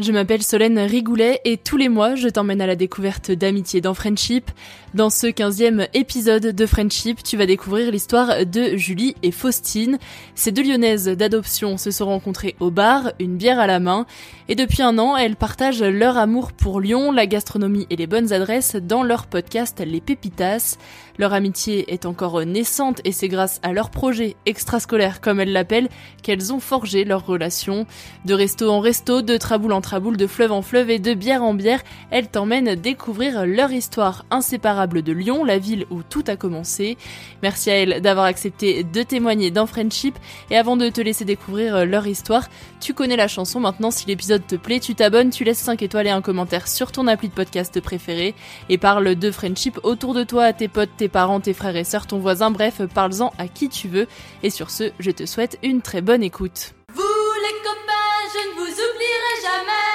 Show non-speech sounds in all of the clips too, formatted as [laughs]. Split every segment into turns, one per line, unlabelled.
je m'appelle Solène Rigoulet et tous les mois, je t'emmène à la découverte d'amitié dans Friendship. Dans ce 15e épisode de Friendship, tu vas découvrir l'histoire de Julie et Faustine. Ces deux lyonnaises d'adoption se sont rencontrées au bar, une bière à la main, et depuis un an, elles partagent leur amour pour Lyon, la gastronomie et les bonnes adresses dans leur podcast Les Pépitas. Leur amitié est encore naissante et c'est grâce à leur projet extrascolaire, comme elles l'appellent, qu'elles ont forgé leur relation. De resto en resto, de traboule en traboule, de fleuve en fleuve et de bière en bière, elles t'emmènent découvrir leur histoire inséparable de Lyon, la ville où tout a commencé. Merci à elles d'avoir accepté de témoigner dans Friendship et avant de te laisser découvrir leur histoire, tu connais la chanson maintenant si l'épisode te plaît, tu t'abonnes, tu laisses 5 étoiles et un commentaire sur ton appli de podcast préféré et parle de Friendship autour de toi, à tes potes, tes parents, tes frères et sœurs, ton voisin, bref, parle-en à qui tu veux et sur ce, je te souhaite une très bonne écoute.
Vous les copains, je ne vous oublierai jamais.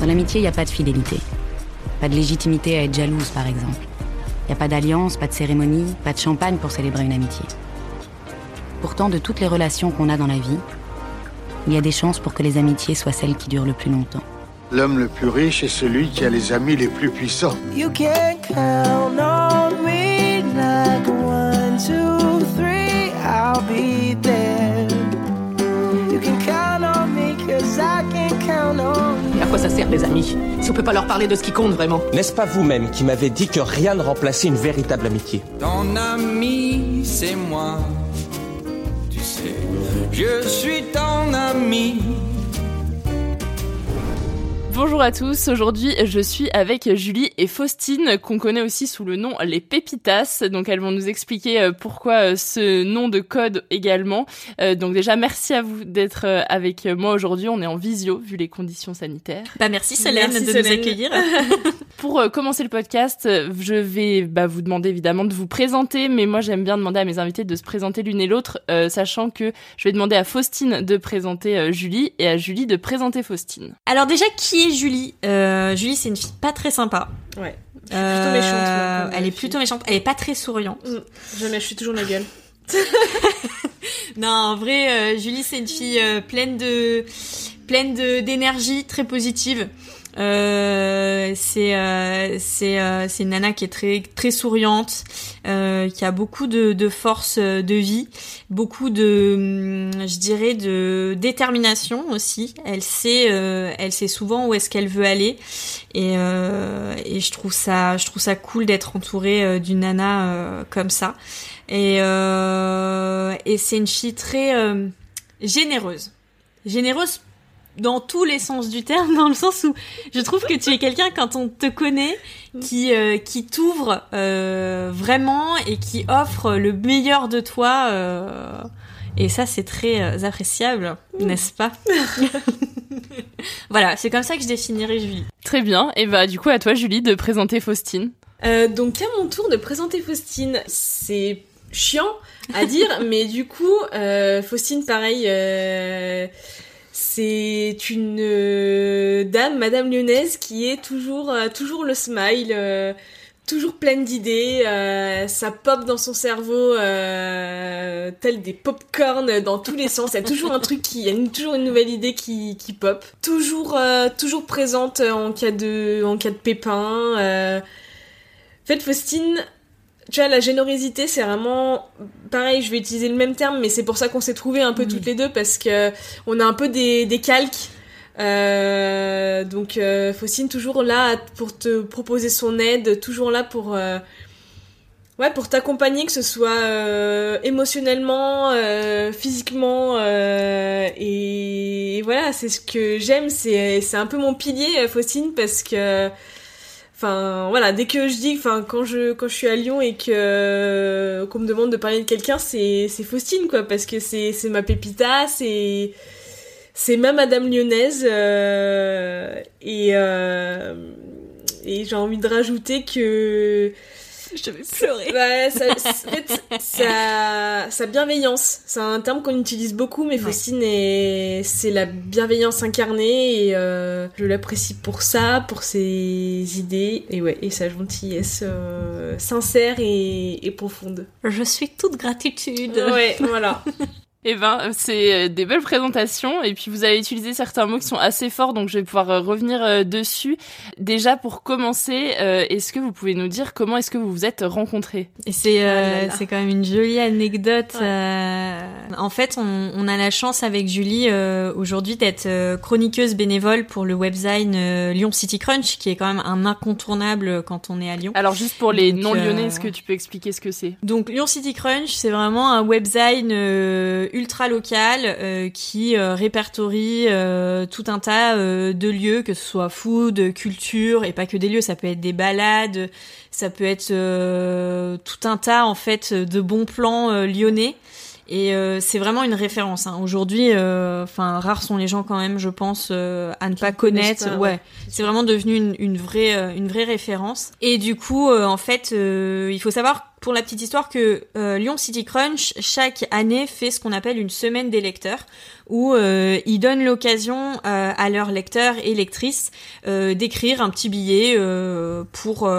Dans l'amitié, il n'y a pas de fidélité. Pas de légitimité à être jalouse, par exemple. Il n'y a pas d'alliance, pas de cérémonie, pas de champagne pour célébrer une amitié. Pourtant, de toutes les relations qu'on a dans la vie, il y a des chances pour que les amitiés soient celles qui durent le plus longtemps.
L'homme le plus riche est celui qui a les amis les plus puissants.
You can count on me like one, two, three, I'll be there. You can count on me cause I can count on you.
À quoi ça sert les amis Si on peut pas leur parler de ce qui compte vraiment?
N'est-ce pas vous-même qui m'avez dit que rien ne remplaçait une véritable amitié?
Ton ami, c'est moi. Je suis ton ami.
Bonjour à tous, aujourd'hui je suis avec Julie et Faustine qu'on connaît aussi sous le nom les Pépitas, donc elles vont nous expliquer euh, pourquoi euh, ce nom de code également. Euh, donc déjà merci à vous d'être avec moi aujourd'hui, on est en visio vu les conditions sanitaires.
Bah merci Solène
Merci,
de
Solène.
nous accueillir. [laughs] [laughs]
Pour commencer le podcast, je vais bah, vous demander évidemment de vous présenter, mais moi j'aime bien demander à mes invités de se présenter l'une et l'autre, euh, sachant que je vais demander à Faustine de présenter Julie et à Julie de présenter Faustine.
Alors déjà qui est Julie Euh, Julie c'est une fille pas très sympa.
Ouais.
Euh,
plutôt méchante, moi, comme,
elle est plutôt méchante. Elle est pas très souriante.
Mm. Jamais, je suis toujours la gueule. [laughs]
Non, en vrai, euh, Julie, c'est une fille pleine de pleine d'énergie, très positive. Euh, c'est euh, euh, c'est une nana qui est très très souriante, qui a beaucoup de, de force de vie, beaucoup de hum, je dirais de détermination aussi. Elle sait elle sait souvent où est-ce qu'elle veut aller et et je trouve ça je trouve ça cool d'être entourée d'une nana comme ça. Et, et c'est une fille très généreuse. Généreuse dans tous les sens du terme, [laughs] dans le sens où je trouve que tu es quelqu'un quand on te connaît qui euh, qui t'ouvre euh, vraiment et qui offre le meilleur de toi. euh, et ça, c'est très euh, appréciable, n'est-ce pas [laughs] Voilà, c'est comme ça que je définirais Julie.
Très bien, et bah du coup à toi Julie de présenter Faustine.
Euh, donc à mon tour de présenter Faustine, c'est chiant à dire, [laughs] mais du coup, euh, Faustine, pareil, euh, c'est une euh, dame, Madame Lyonnaise, qui est toujours, euh, toujours le smile, euh, toujours pleine d'idées, ça pop dans son cerveau tel des pop-corn dans tous les sens. Il y a toujours un truc qui, il y a une- toujours une nouvelle idée qui, qui pop. Toujours, toujours présente en cas de, en cas de pépin. En fait, Faustine, tu vois, la générosité, c'est vraiment pareil. Je vais utiliser le même terme, mais c'est pour ça qu'on s'est trouvés un peu toutes les deux parce que on a un peu des, des calques. Euh, donc euh, Faustine toujours là pour te proposer son aide, toujours là pour euh, ouais pour t'accompagner que ce soit euh, émotionnellement, euh, physiquement euh, et, voilà c'est ce que j'aime c'est c'est un peu mon pilier Faustine parce que Enfin voilà, dès que je dis, enfin quand je quand je suis à Lyon et que qu'on me demande de parler de quelqu'un, c'est c'est Faustine quoi, parce que c'est c'est ma pépita, c'est c'est ma Madame Lyonnaise euh, euh, et j'ai envie de rajouter que [laughs]
je vais pleurer.
Ouais, ça, ça- en fait, sa, sa bienveillance, c'est un terme qu'on utilise beaucoup, mais Faustine est, c'est la bienveillance incarnée et euh, je l'apprécie pour ça, pour ses idées et ouais, et sa gentillesse euh, sincère et, et profonde.
Je suis toute gratitude.
Ouais, voilà. [laughs]
Eh ben, c'est euh, des belles présentations et puis vous avez utilisé certains mots qui sont assez forts donc je vais pouvoir euh, revenir euh, dessus. Déjà pour commencer, euh, est-ce que vous pouvez nous dire comment est-ce que vous vous êtes rencontrés?
Et c'est euh,
là.
c'est quand même une jolie anecdote. euh, en fait, on, on a la chance avec Julie euh, aujourd'hui d'être chroniqueuse bénévole pour le webzine euh, Lyon City Crunch, qui est quand même un incontournable quand on est à Lyon.
Alors juste pour les
Donc,
non-lyonnais,
euh,
est-ce que tu peux expliquer ce que c'est?
Donc Lyon City Crunch, c'est vraiment un webzine euh, ultra local euh, qui euh, répertorie euh, tout un tas euh, de lieux, que ce soit food, culture, et pas que des lieux, ça peut être des balades, ça peut être euh, tout un tas en fait de bons plans lyonnais. Et euh, c'est vraiment une référence. Hein. Aujourd'hui, euh, enfin, rares sont les gens quand même, je pense, euh, à ne pas connaître.
pas,
ouais,
ouais.
c'est vraiment devenu une, une vraie, une vraie référence. Et du coup, euh, en fait, euh, il faut savoir pour la petite histoire que euh, Lyon City Crunch chaque année fait ce qu'on appelle une semaine des lecteurs, où euh, ils donnent l'occasion euh, à leurs lecteurs et lectrices euh, d'écrire un petit billet euh, pour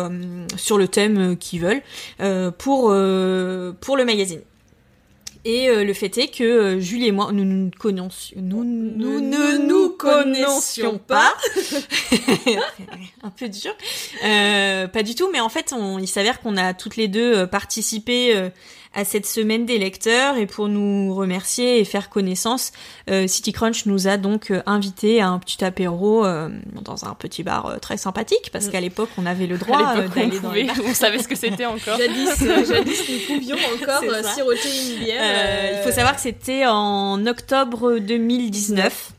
sur le thème qu'ils veulent pour pour le magazine. Et euh, le fait est que euh, Julie et moi, nous nous connaissions, nous, nous ne nous connaissions pas. [laughs] un peu dur. Euh, pas du tout, mais en fait, on, il s'avère qu'on a toutes les deux euh, participé euh, à cette semaine des lecteurs et pour nous remercier et faire connaissance, euh, City Crunch nous a donc euh, invités à un petit apéro euh, dans un petit bar euh, très sympathique parce qu'à l'époque on avait le droit euh, d'aller dans les [laughs]
on savait ce que c'était encore.
Jadis, jadis nous pouvions [laughs] encore siroter une bière.
Euh, il faut savoir que c'était en octobre 2019.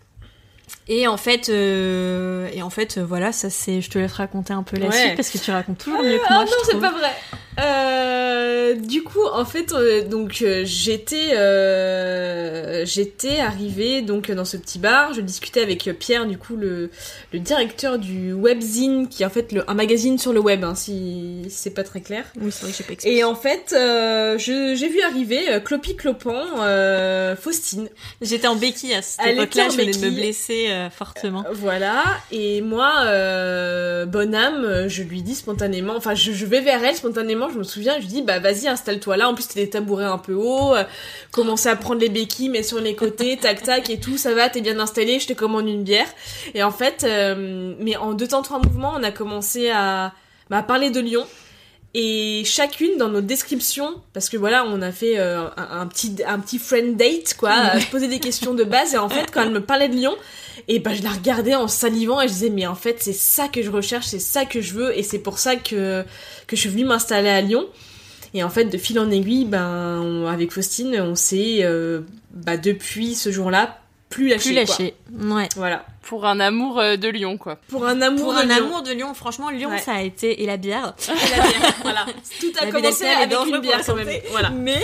Et en fait, euh, et en fait, euh, voilà, ça c'est, je te laisse raconter un peu la
Ouais.
suite parce que tu racontes toujours mieux que
Ah
moi.
non,
je
c'est pas vrai. Euh, du coup, en fait, euh, donc j'étais, j'étais arrivée donc dans ce petit bar. Je discutais avec Pierre, du coup le, le directeur du webzine, qui est en fait le, un magazine sur le web, hein, si, c'est pas très clair.
Oui, c'est vrai j'ai pas expliqué.
Et en fait, j'ai vu arriver Clopi Clopin, Faustine.
J'étais en béquille à cette époque-là, je venais de me blesser euh, fortement.
Voilà, et moi, euh, bonne âme, euh, je lui dis spontanément, enfin je, je vais vers elle spontanément, je me souviens, je lui dis bah vas-y installe-toi là, en plus c'était des tabourets un peu hauts, euh, à prendre les béquilles, mais sur les côtés, [laughs] tac tac et tout, ça va, t'es bien installé, je te commande une bière. Et en fait, euh, mais en deux temps trois mouvements, on a commencé à, bah, à parler de Lyon. Et chacune dans nos descriptions, parce que voilà, on a fait euh, un, un petit un petit friend date quoi, à se poser des questions de base. Et en fait, quand elle me parlait de Lyon, et ben je la regardais en salivant et je disais mais en fait c'est ça que je recherche, c'est ça que je veux et c'est pour ça que que je suis venue m'installer à Lyon. Et en fait, de fil en aiguille, ben on- avec Faustine, on s'est euh, bah, depuis ce jour-là plus lâché.
Plus lâché. Ouais.
Voilà.
Pour un amour euh, de Lyon, quoi.
Pour un amour
Pour
de
un
Lyon.
amour de Lyon, franchement, Lyon,
Ouais.
ça a été et la bière. [laughs]
Et la bière, voilà. Tout a
La
commencé avec une bière quand même. Voilà.
Mais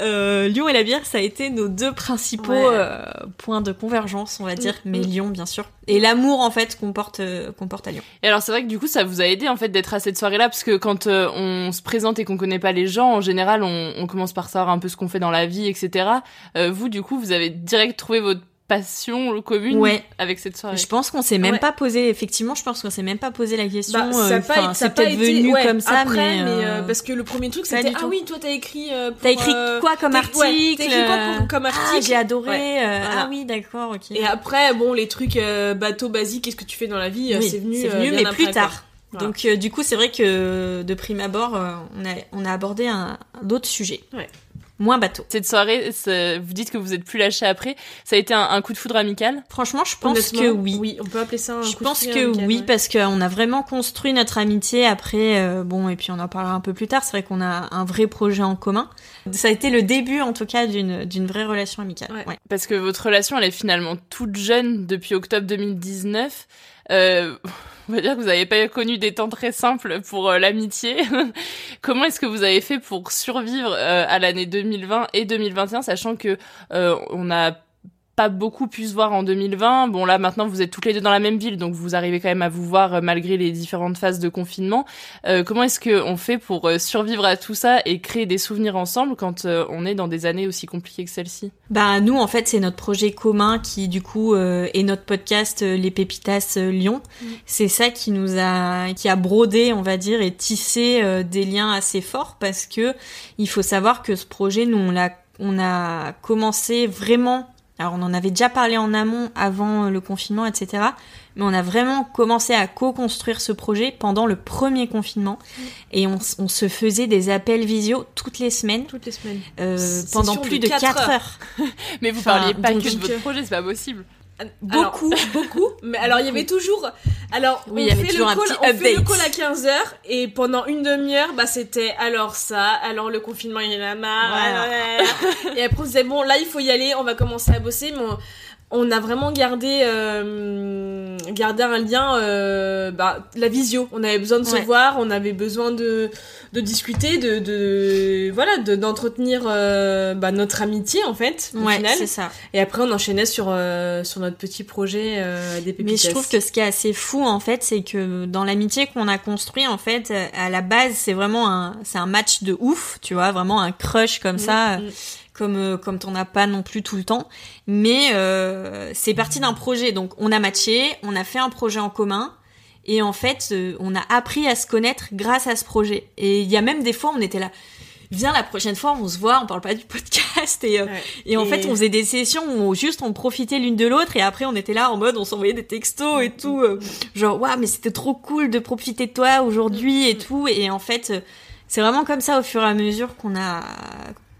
euh, Lyon et la bière, ça a été nos deux principaux
Ouais.
euh, points de convergence, on va dire.
Mm,
Mais
mm.
Lyon, bien sûr. Et l'amour, en fait, qu'on porte, euh, qu'on porte à Lyon.
Et alors c'est vrai que du coup ça vous a aidé en fait d'être à cette soirée-là parce que quand euh, on se présente et qu'on connaît pas les gens, en général on, on commence par savoir un peu ce qu'on fait dans la vie, etc. Euh, vous du coup vous avez direct trouvé votre passion commune
Ouais.
avec cette soirée.
Je pense qu'on s'est même
Ouais.
pas posé, effectivement, je pense qu'on s'est même pas posé la question.
Bah, ça
euh, c'est
pas
peut-être
été
venu
ouais,
comme ça,
après,
mais,
mais,
euh,
euh, parce que le premier truc c'était ah
tout.
oui toi t'as écrit euh,
T'as écrit quoi comme article
ouais, t'as écrit quoi pour- comme
Ah,
article
j'ai adoré.
Ouais,
euh,
voilà.
Ah oui, d'accord, ok.
Et après bon les trucs euh, bateau basique qu'est-ce que tu fais dans la vie
Oui,
c'est venu
c'est venu, mais plus tard.
Voilà.
Donc euh, du coup, c'est vrai que de prime abord, euh, on a on a abordé un d'autres sujets.
Ouais.
Moins bateau.
Cette soirée, ça- vous dites que vous êtes plus lâché après. Ça a été un, un coup de foudre amical?
Franchement, je pense que oui.
oui on peut appeler ça un
Je
coup de
pense
fil
que
amical,
oui,
ouais.
parce qu'on a vraiment construit notre amitié après. euh, bon, et puis on en parlera un peu plus tard. C'est vrai qu'on a un vrai projet en commun. Ça a été le début, en tout cas, d'une d'une vraie relation amicale.
Ouais.
Ouais.
Parce que votre relation, elle est finalement toute jeune depuis octobre 2019. Euh, on va dire que vous n'avez pas connu des temps très simples pour euh, l'amitié. [laughs] Comment est-ce que vous avez fait pour survivre euh, à l'année 2020 et 2021, sachant que euh, on n'a pas beaucoup pu se voir en 2020. Bon là maintenant vous êtes toutes les deux dans la même ville, donc vous arrivez quand même à vous voir euh, malgré les différentes phases de confinement. Euh, comment est-ce que on fait pour euh, survivre à tout ça et créer des souvenirs ensemble quand euh, on est dans des années aussi compliquées que celle-ci
Bah nous en fait c'est notre projet commun qui du coup euh, est notre podcast Les Pépitas Lyon. C'est ça qui nous a qui a brodé on va dire et tissé des liens assez forts parce que il faut savoir que ce projet nous on l'a on a commencé vraiment alors on en avait déjà parlé en amont avant le confinement etc. Mais on a vraiment commencé à co-construire ce projet pendant le premier confinement et on, se faisait des appels visio toutes les semaines
toutes les semaines
euh, pendant plus de
quatre
4 heures. [laughs]
Mais vous
Enfin,
parliez pas que de votre
euh,
projet, c'est pas possible.
Beaucoup [laughs] beaucoup mais alors il y avait toujours alors
Oui,
on fait
toujours
le
un
call,
petit
on fait le
update.
call à 15h et pendant une demi-heure bah c'était alors ça alors le confinement il y en a marre
Voilà. [laughs]
et après on se disait bon là il faut y aller on va commencer à bosser mais on, on a vraiment gardé euh, gardé un lien euh, bah, la visio on avait besoin de se voir on avait besoin de de discuter de, de voilà de d'entretenir euh, bah, notre amitié en fait au
Ouais, c'est ça.
et après, on enchaînait sur, euh, sur notre petit projet euh, des pépites.
Mais je trouve que ce qui est assez fou en fait, c'est que dans l'amitié qu'on a construit en fait, à la base, c'est vraiment un, c'est un match de ouf, tu vois, vraiment un crush comme ça, euh, comme euh, comme t'en as pas non plus tout le temps. Mais euh, c'est parti d'un projet, donc on a matché, on a fait un projet en commun. Et en fait, euh, on a appris à se connaître grâce à ce projet. Et il y a même des fois, on était là. Viens la prochaine fois, on se voit, on parle pas du [laughs] podcast et euh, et en
Et-
fait on faisait des sessions où on- juste on profitait l'une de l'autre et après on était là en mode on s'envoyait des textos et tout euh, genre waouh mais c'était trop cool de profiter de toi aujourd'hui et tout et en fait euh, c'est vraiment comme ça au fur et à mesure qu'on a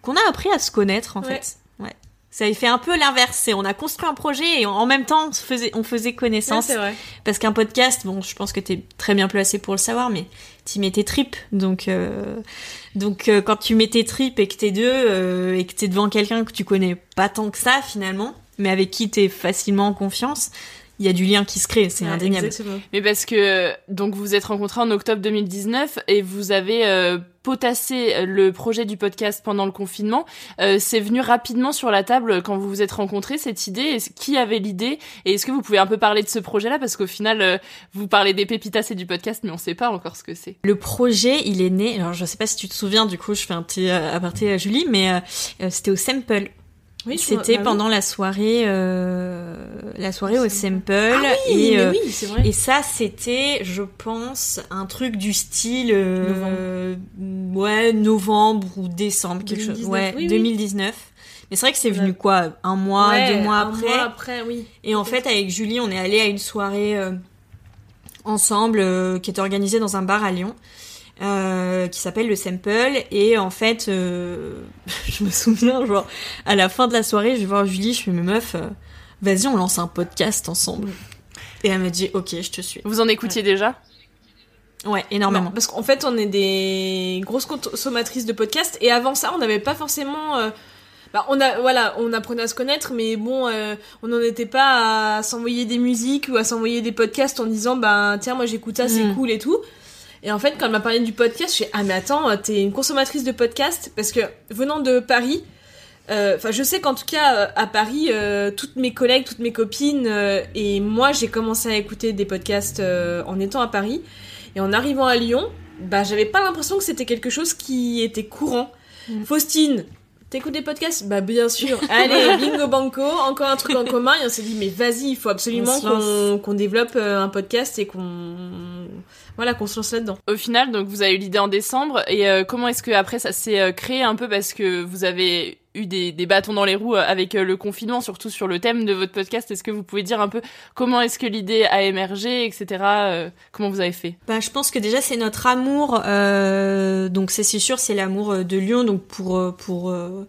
qu'on a appris à se connaître en
Ouais.
fait ouais ça a fait un peu l'inverse c'est on a construit un projet et en même temps on faisait on faisait connaissance
Ouais, c'est vrai.
parce qu'un podcast bon je pense que t'es très bien placé pour le savoir mais t'y mets tes tripes donc euh, donc euh, quand tu mets tes tripes et que t'es deux euh, et que t'es devant quelqu'un que tu connais pas tant que ça finalement mais avec qui t'es facilement en confiance il y a du lien qui se crée c'est
Ouais,
indéniable
exactement.
Mais parce que donc vous vous êtes rencontrés en octobre 2019 et vous avez euh, potassé le projet du podcast pendant le confinement. Euh, c'est venu rapidement sur la table quand vous vous êtes rencontrés cette idée. Est-ce- Qui avait l'idée? Et est-ce que vous pouvez un peu parler de ce projet-là? Parce qu'au final euh, vous parlez des pépitas et du podcast mais on sait pas encore ce que c'est.
Le projet, il est né. Alors, je sais pas si tu te souviens. Du coup, je fais un petit euh, aparté à Julie, mais euh, euh, c'était au Sample.
Oui,
c'était
bah
pendant la soirée, euh, la soirée au Sample.
Ah oui,
et euh,
oui, c'est vrai.
Et ça, c'était, je pense, un truc du style, euh, ouais, novembre ou décembre, quelque chose.
2019,
Ouais,
oui, oui.
2019. Mais c'est vrai que c'est venu quoi, un mois,
Ouais,
deux mois
un
après.
mois après, oui.
Et en fait, avec Julie, on est allé à une soirée euh, ensemble euh, qui était organisée dans un bar à Lyon. Euh, qui s'appelle le Sample et en fait euh, [laughs] je me souviens genre à la fin de la soirée je vais voir Julie je fais mes meufs euh, vas-y on lance un podcast ensemble et elle me dit ok je te suis
Vous en écoutiez déjà?
Ouais énormément
Non, parce qu'en fait, on est des grosses consommatrices de podcasts et avant ça, on n'avait pas forcément. euh, bah, on a, voilà, on apprenait à se connaître, mais bon, euh, on n'en était pas à s'envoyer des musiques ou à s'envoyer des podcasts en disant, bah tiens, moi j'écoute ça, c'est
Mm.
cool et tout. Et en fait, quand elle m'a parlé du podcast, je suis ah mais attends, euh, t'es une consommatrice de podcasts parce que venant de Paris. euh, Enfin, je sais qu'en tout cas euh, à Paris, euh, toutes mes collègues, toutes mes copines euh, et moi, j'ai commencé à écouter des podcasts en étant à Paris. Et en arrivant à Lyon, bah j'avais pas l'impression que c'était quelque chose qui était courant. Faustine, T'écoutes des podcasts? Bah bien sûr. [laughs] Allez, bingo banco, encore un truc en commun. Et on s'est dit, mais vas-y, il faut absolument qu'on développe un podcast et qu'on voilà qu'on se lance là-dedans.
Au final, donc vous avez eu l'idée en décembre et euh, comment est-ce que après ça s'est euh, créé un peu parce que vous avez eu des, des bâtons dans les roues euh, avec euh, le confinement, surtout sur le thème de votre podcast? Est-ce que vous pouvez dire un peu comment est-ce que l'idée a émergé, etc. euh, comment vous avez fait?
Bah, je pense que déjà c'est notre amour. euh, donc c'est c'est sûr, c'est l'amour de Lyon. Donc pour pour euh,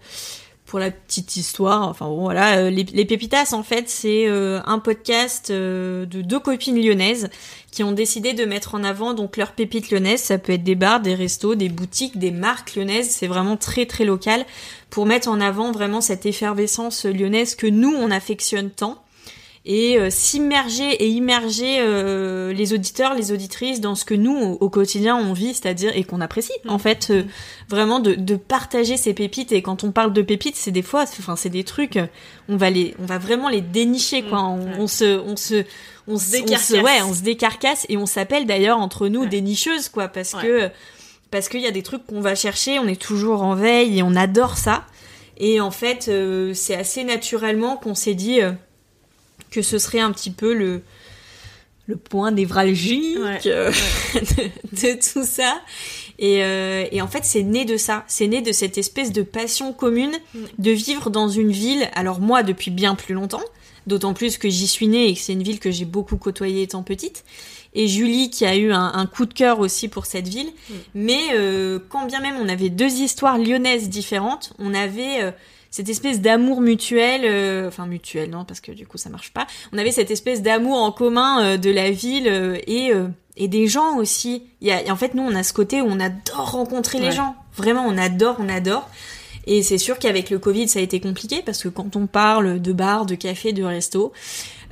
la petite histoire, enfin bon voilà, euh, les, les Pépitas en fait c'est euh, un podcast euh, de deux copines lyonnaises qui ont décidé de mettre en avant donc leurs pépites lyonnaises. Ça peut être des bars, des restos, des boutiques, des marques lyonnaises. C'est vraiment très très local pour mettre en avant vraiment cette effervescence lyonnaise que nous on affectionne tant et euh, s'immerger et immerger euh, les auditeurs, les auditrices dans ce que nous au, au quotidien on vit, c'est-à-dire et qu'on apprécie. En fait, euh, vraiment de, de partager ces pépites. Et quand on parle de pépites, c'est des fois, enfin c'est des trucs, on va les, on va vraiment les dénicher quoi. On, on se, on se, on se, on
décarcasse.
se- ouais, on se décarcasse et on s'appelle d'ailleurs entre nous des nicheuses quoi, parce
Ouais.
que parce qu'il y a des trucs qu'on va chercher, on est toujours en veille et on adore ça. Et en fait, euh, c'est assez naturellement qu'on s'est dit euh, que ce serait un petit peu le le point névralgique euh, [laughs] de, de tout ça. Et, euh, et en fait, c'est né de ça. C'est né de cette espèce de passion commune de vivre dans une ville. Alors moi, depuis bien plus longtemps, d'autant plus que j'y suis née et que c'est une ville que j'ai beaucoup côtoyée étant petite. Et Julie qui a eu un, un coup de cœur aussi pour cette ville. Mais euh, quand bien même on avait deux histoires lyonnaises différentes, on avait cette espèce d'amour mutuel, euh, enfin mutuel non parce que du coup ça marche pas. On avait cette espèce d'amour en commun euh, de la ville euh, et euh, et des gens aussi. Il y a, et en fait nous on a ce côté où on adore rencontrer les gens. Vraiment on adore, on adore. Et c'est sûr qu'avec le Covid, ça a été compliqué parce que quand on parle de bar, de café, de resto,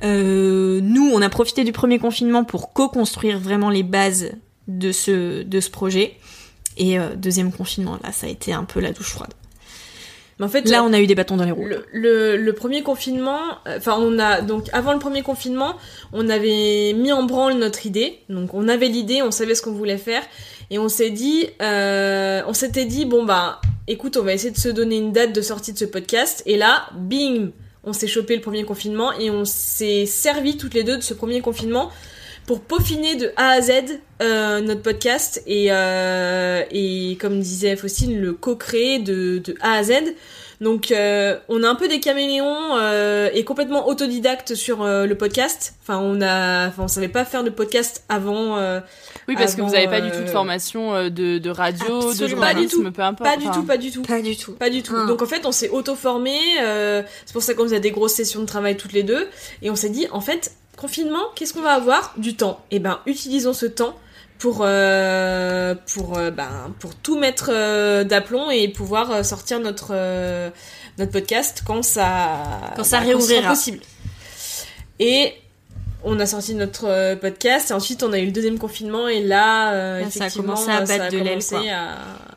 euh, nous, on a profité du premier confinement pour co-construire vraiment les bases de ce, de ce projet. Et euh, deuxième confinement, là, ça a été un peu la douche froide.
Mais en fait,
Là, on a eu des bâtons dans les roues.
Le, le, le premier confinement, euh, enfin on a donc avant le premier confinement, on avait mis en branle notre idée. Donc on avait l'idée, on savait ce qu'on voulait faire et on s'est dit, euh, on s'était dit bon bah écoute, on va essayer de se donner une date de sortie de ce podcast et là, bing, on s'est chopé le premier confinement et on s'est servi toutes les deux de ce premier confinement pour peaufiner de A à Z euh, notre podcast et, euh, et comme disait Faustine, le co-créer de, de A à Z. Donc euh, on a un peu des caméléons euh, et complètement autodidacte sur euh, le podcast. Enfin on a, enfin on savait pas faire de podcast avant. euh,
Oui, parce que vous avez pas du tout de formation euh, de, de radio, de
Absolument pas du tout.
journalisme, peu importe.
Pas du
enfin.
tout, pas du tout.
Pas du tout.
Pas du tout.
Ah.
Donc en fait, on s'est auto-formé. euh, c'est pour ça qu'on faisait des grosses sessions de travail toutes les deux. Et on s'est dit, en fait, confinement, qu'est-ce qu'on va avoir? Du temps. Et ben, utilisons ce temps pour euh, pour euh, ben pour tout mettre euh, d'aplomb et pouvoir sortir notre notre podcast quand ça
Quand ça
sera
réouvrira.
possible. Et on a sorti notre podcast et ensuite on a eu le deuxième confinement et là,
Là, ça a
effectivement
commencé à
ça a
de l'aile,
commencé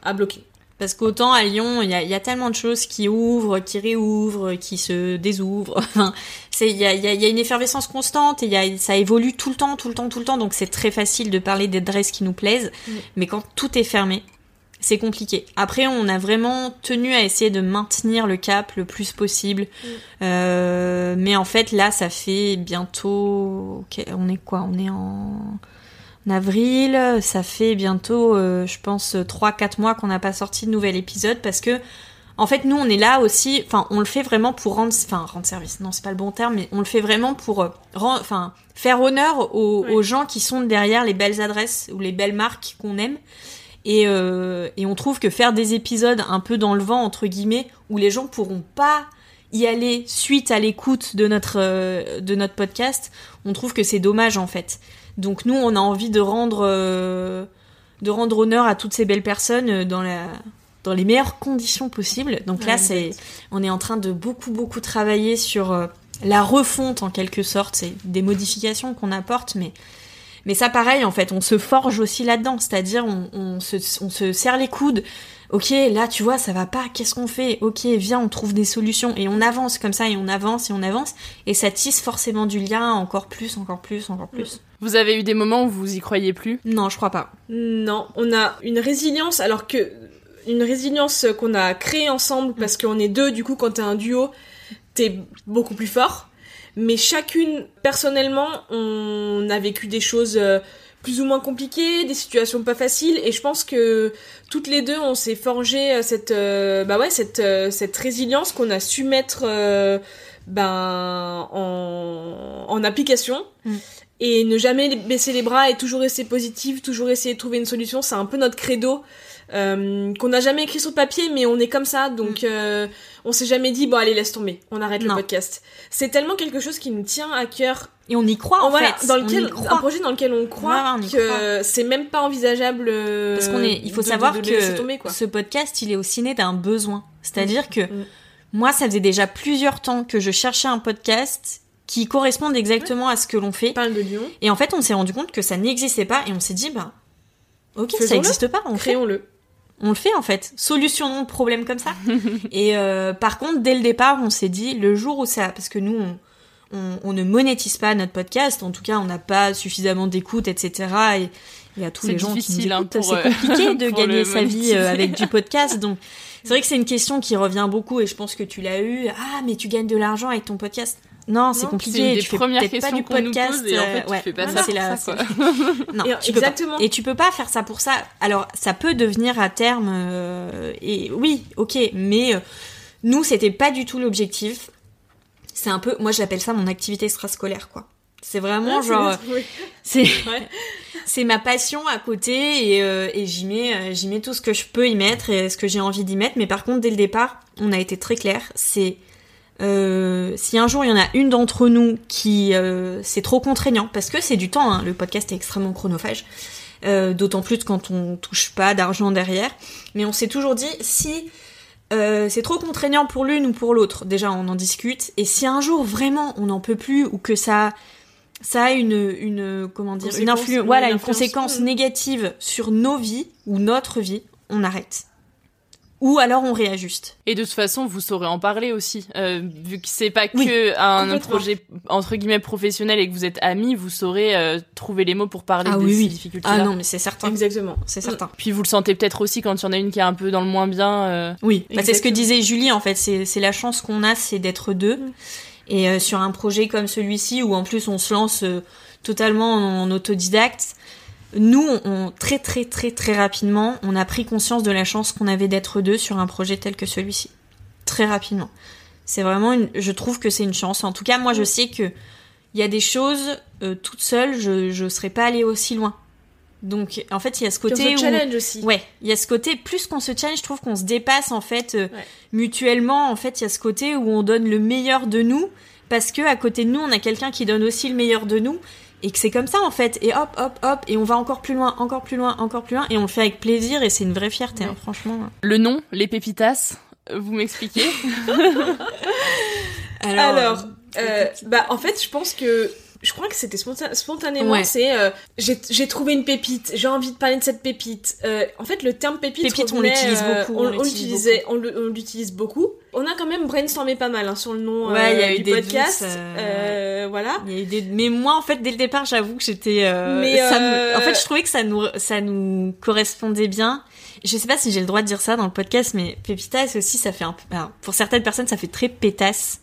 à bloquer.
Parce qu'autant à Lyon, il y a, y a tellement de choses qui ouvrent, qui réouvrent, qui se désouvrent. [laughs] Il y a, y a- y a une effervescence constante et y a, ça évolue tout le temps, tout le temps, tout le temps. Donc c'est très facile de parler d'adresses qui nous plaisent.
Mm.
Mais quand tout est fermé, c'est compliqué. Après, on a vraiment tenu à essayer de maintenir le cap le plus possible. Euh, mais en fait, là, ça fait bientôt. on est quoi? On est en avril, ça fait bientôt, euh, je pense, 3-4 mois qu'on n'a pas sorti de nouvel épisode parce que, en fait, nous, on est là aussi, enfin, on le fait vraiment pour rendre, enfin, rendre service, non, c'est pas le bon terme, mais on le fait vraiment pour, euh, enfin, faire honneur aux, aux gens qui sont derrière les belles adresses ou les belles marques qu'on aime. Et, euh, et on trouve que faire des épisodes un peu dans le vent, entre guillemets, où les gens pourront pas y aller suite à l'écoute de notre, euh, de notre podcast, on trouve que c'est dommage en fait. Donc nous, on a envie de rendre, euh, de rendre honneur à toutes ces belles personnes euh, dans la dans les meilleures conditions possibles. Donc là,
Ouais,
c'est, on est en train de beaucoup beaucoup travailler sur euh, la refonte en quelque sorte. C'est des modifications qu'on apporte, mais mais ça, pareil, en fait, on se forge aussi là-dedans. C'est-à-dire, on, on, se, on se serre les coudes. Ok, là, tu vois, ça va pas. Qu'est-ce qu'on fait? Ok, viens, on trouve des solutions. Et on avance comme ça, et on avance, et on avance. Et ça tisse forcément du lien encore plus, encore plus, encore plus.
Vous avez eu des moments où vous y croyez plus?
Non, je crois pas.
Non, on a une résilience alors que une résilience qu'on a créée ensemble parce qu'on est deux. Du coup, quand t'es un duo, t'es beaucoup plus fort. Mais chacune, personnellement, on a vécu des choses euh, plus ou moins compliquées, des situations pas faciles, et je pense que toutes les deux, on s'est forgé euh, cette, euh, bah ouais, cette, euh, cette résilience qu'on a su mettre, euh, ben, en, en application.
Mm.
Et ne jamais baisser les bras et toujours rester positive, toujours essayer de trouver une solution, c'est un peu notre credo. euh, qu'on n'a jamais écrit sur papier, mais on est comme ça, donc euh, on s'est jamais dit bon allez laisse tomber, on arrête
Non.
le podcast. C'est tellement quelque chose qui nous tient à cœur
Et on y croit en
voilà,
fait.
dans lequel un projet dans lequel on croit
on
que c'est même pas envisageable euh,
Parce qu'on est, il faut
de-
savoir
de- de laisser
que
tomber,
ce podcast, il est aussi né d'un besoin. C'est-à-dire que
Mm.
moi, ça faisait déjà plusieurs temps que je cherchais un podcast qui corresponde exactement à ce que l'on fait.
Parle de Lyon.
Et en fait, on s'est rendu compte que ça n'existait pas et on s'est dit, bah, ok, ça n'existe pas, on le fait.
Créons-le.
On le fait en fait. Solutionnons le problème comme ça. [laughs] et euh, par contre, dès le départ, on s'est dit, le jour où ça... Parce que nous, on, on, on ne monétise pas notre podcast, en tout cas, on n'a pas suffisamment d'écoute, etc. Et il y a tous
C'est
les gens qui nous
hein,
écoutent.
pour,
C'est
euh,
compliqué [laughs] de gagner sa vie
monétiser.
euh, avec du podcast. Donc, [laughs] c'est vrai que c'est une question qui revient beaucoup et je pense que tu l'as eu. Ah, mais tu gagnes de l'argent avec ton podcast. Non, c'est compliqué.
des
tu fais peut-être pas du podcast.
pose et en fait,
euh,
tu
ouais,
fais pas
voilà,
ça
c'est
pour
la-
ça,
c'est-
quoi. [laughs]
non,
Et-
tu peux pas.
exactement.
Et tu peux pas faire ça pour ça. Alors, ça peut devenir à terme. euh, et oui, ok, mais euh, nous, c'était pas du tout l'objectif. C'est un peu, moi, j'appelle ça mon activité extrascolaire, quoi. C'est vraiment
c'est
genre,
oui.
c'est [laughs]
Ouais. [laughs]
c'est ma passion à côté et, euh, et j'y mets euh, j'y mets tout ce que je peux y mettre et ce que j'ai envie d'y mettre. Mais par contre, dès le départ, on a été très clair. C'est euh, si un jour il y en a une d'entre nous qui euh, c'est trop contraignant parce que c'est du temps. hein, le podcast est extrêmement chronophage. Euh, D'autant plus quand on touche pas d'argent derrière. Mais on s'est toujours dit si euh, c'est trop contraignant pour l'une ou pour l'autre. Déjà, on en discute. Et si un jour vraiment on n'en peut plus ou que ça ça a une une comment dire une
oui,
voilà
une
conséquence négative sur nos vies ou notre vie, on arrête. Ou alors on réajuste.
Et de toute façon, vous saurez en parler aussi. Euh, vu que c'est pas que
Oui,
un projet entre guillemets professionnel et que vous êtes amis, vous saurez euh, trouver les mots pour parler
Ah
de
oui,
ces
oui.
difficultés.
Ah non, mais c'est certain.
Exactement.
C'est certain.
Puis vous le sentez peut-être aussi quand il y en a une qui est un peu dans le moins bien. euh,
Oui, bah, c'est ce que disait Julie en fait, c'est c'est la chance qu'on a, c'est d'être deux. Et euh, sur un projet comme celui-ci, où en plus on se lance euh, totalement en, autodidacte, nous, on, très très très très rapidement, on a pris conscience de la chance qu'on avait d'être deux sur un projet tel que celui-ci. Très rapidement. C'est vraiment, une, je trouve que c'est une chance. En tout cas, moi, je sais que il y a des choses euh, toute seule, je je serais pas allée aussi loin. Donc, en fait, il y a ce
on
côté
se
où
challenge aussi.
Ouais, il y a ce côté, plus qu'on se challenge, je trouve qu'on se dépasse en fait euh,
Ouais.
mutuellement. En fait, il y a ce côté où on donne le meilleur de nous parce que à côté de nous, on a quelqu'un qui donne aussi le meilleur de nous et que c'est comme ça en fait. Et hop, hop, hop, et on va encore plus loin, encore plus loin, encore plus loin, et on le fait avec plaisir et c'est une vraie fierté, hein, franchement.
Le nom, les pépitas. Vous m'expliquez? [laughs]
Alors, euh, bah en fait, je pense que je crois que c'était sponta- spontanément.
Ouais.
C'est euh, j'ai j'ai trouvé une pépite. J'ai envie de parler de cette pépite. Euh, en fait, le terme pépite,
Pépite, on l'utilise beaucoup,
On,
on
on
l'utilise
l'utilisait, on l'utilise beaucoup. On a quand même brainstormé pas mal hein, sur le nom
Ouais, y a eu
du
des
podcast.
euh,
voilà.
Il y a eu des... Mais moi, en fait, dès le départ, j'avoue que j'étais. euh,
Mais,
ça me-
euh,
En fait, je trouvais que ça nous, ça nous correspondait bien. Je sais pas si j'ai le droit de dire ça dans le podcast, mais pépitas aussi, ça fait un peu. alors, pour certaines personnes, ça fait très pétasse.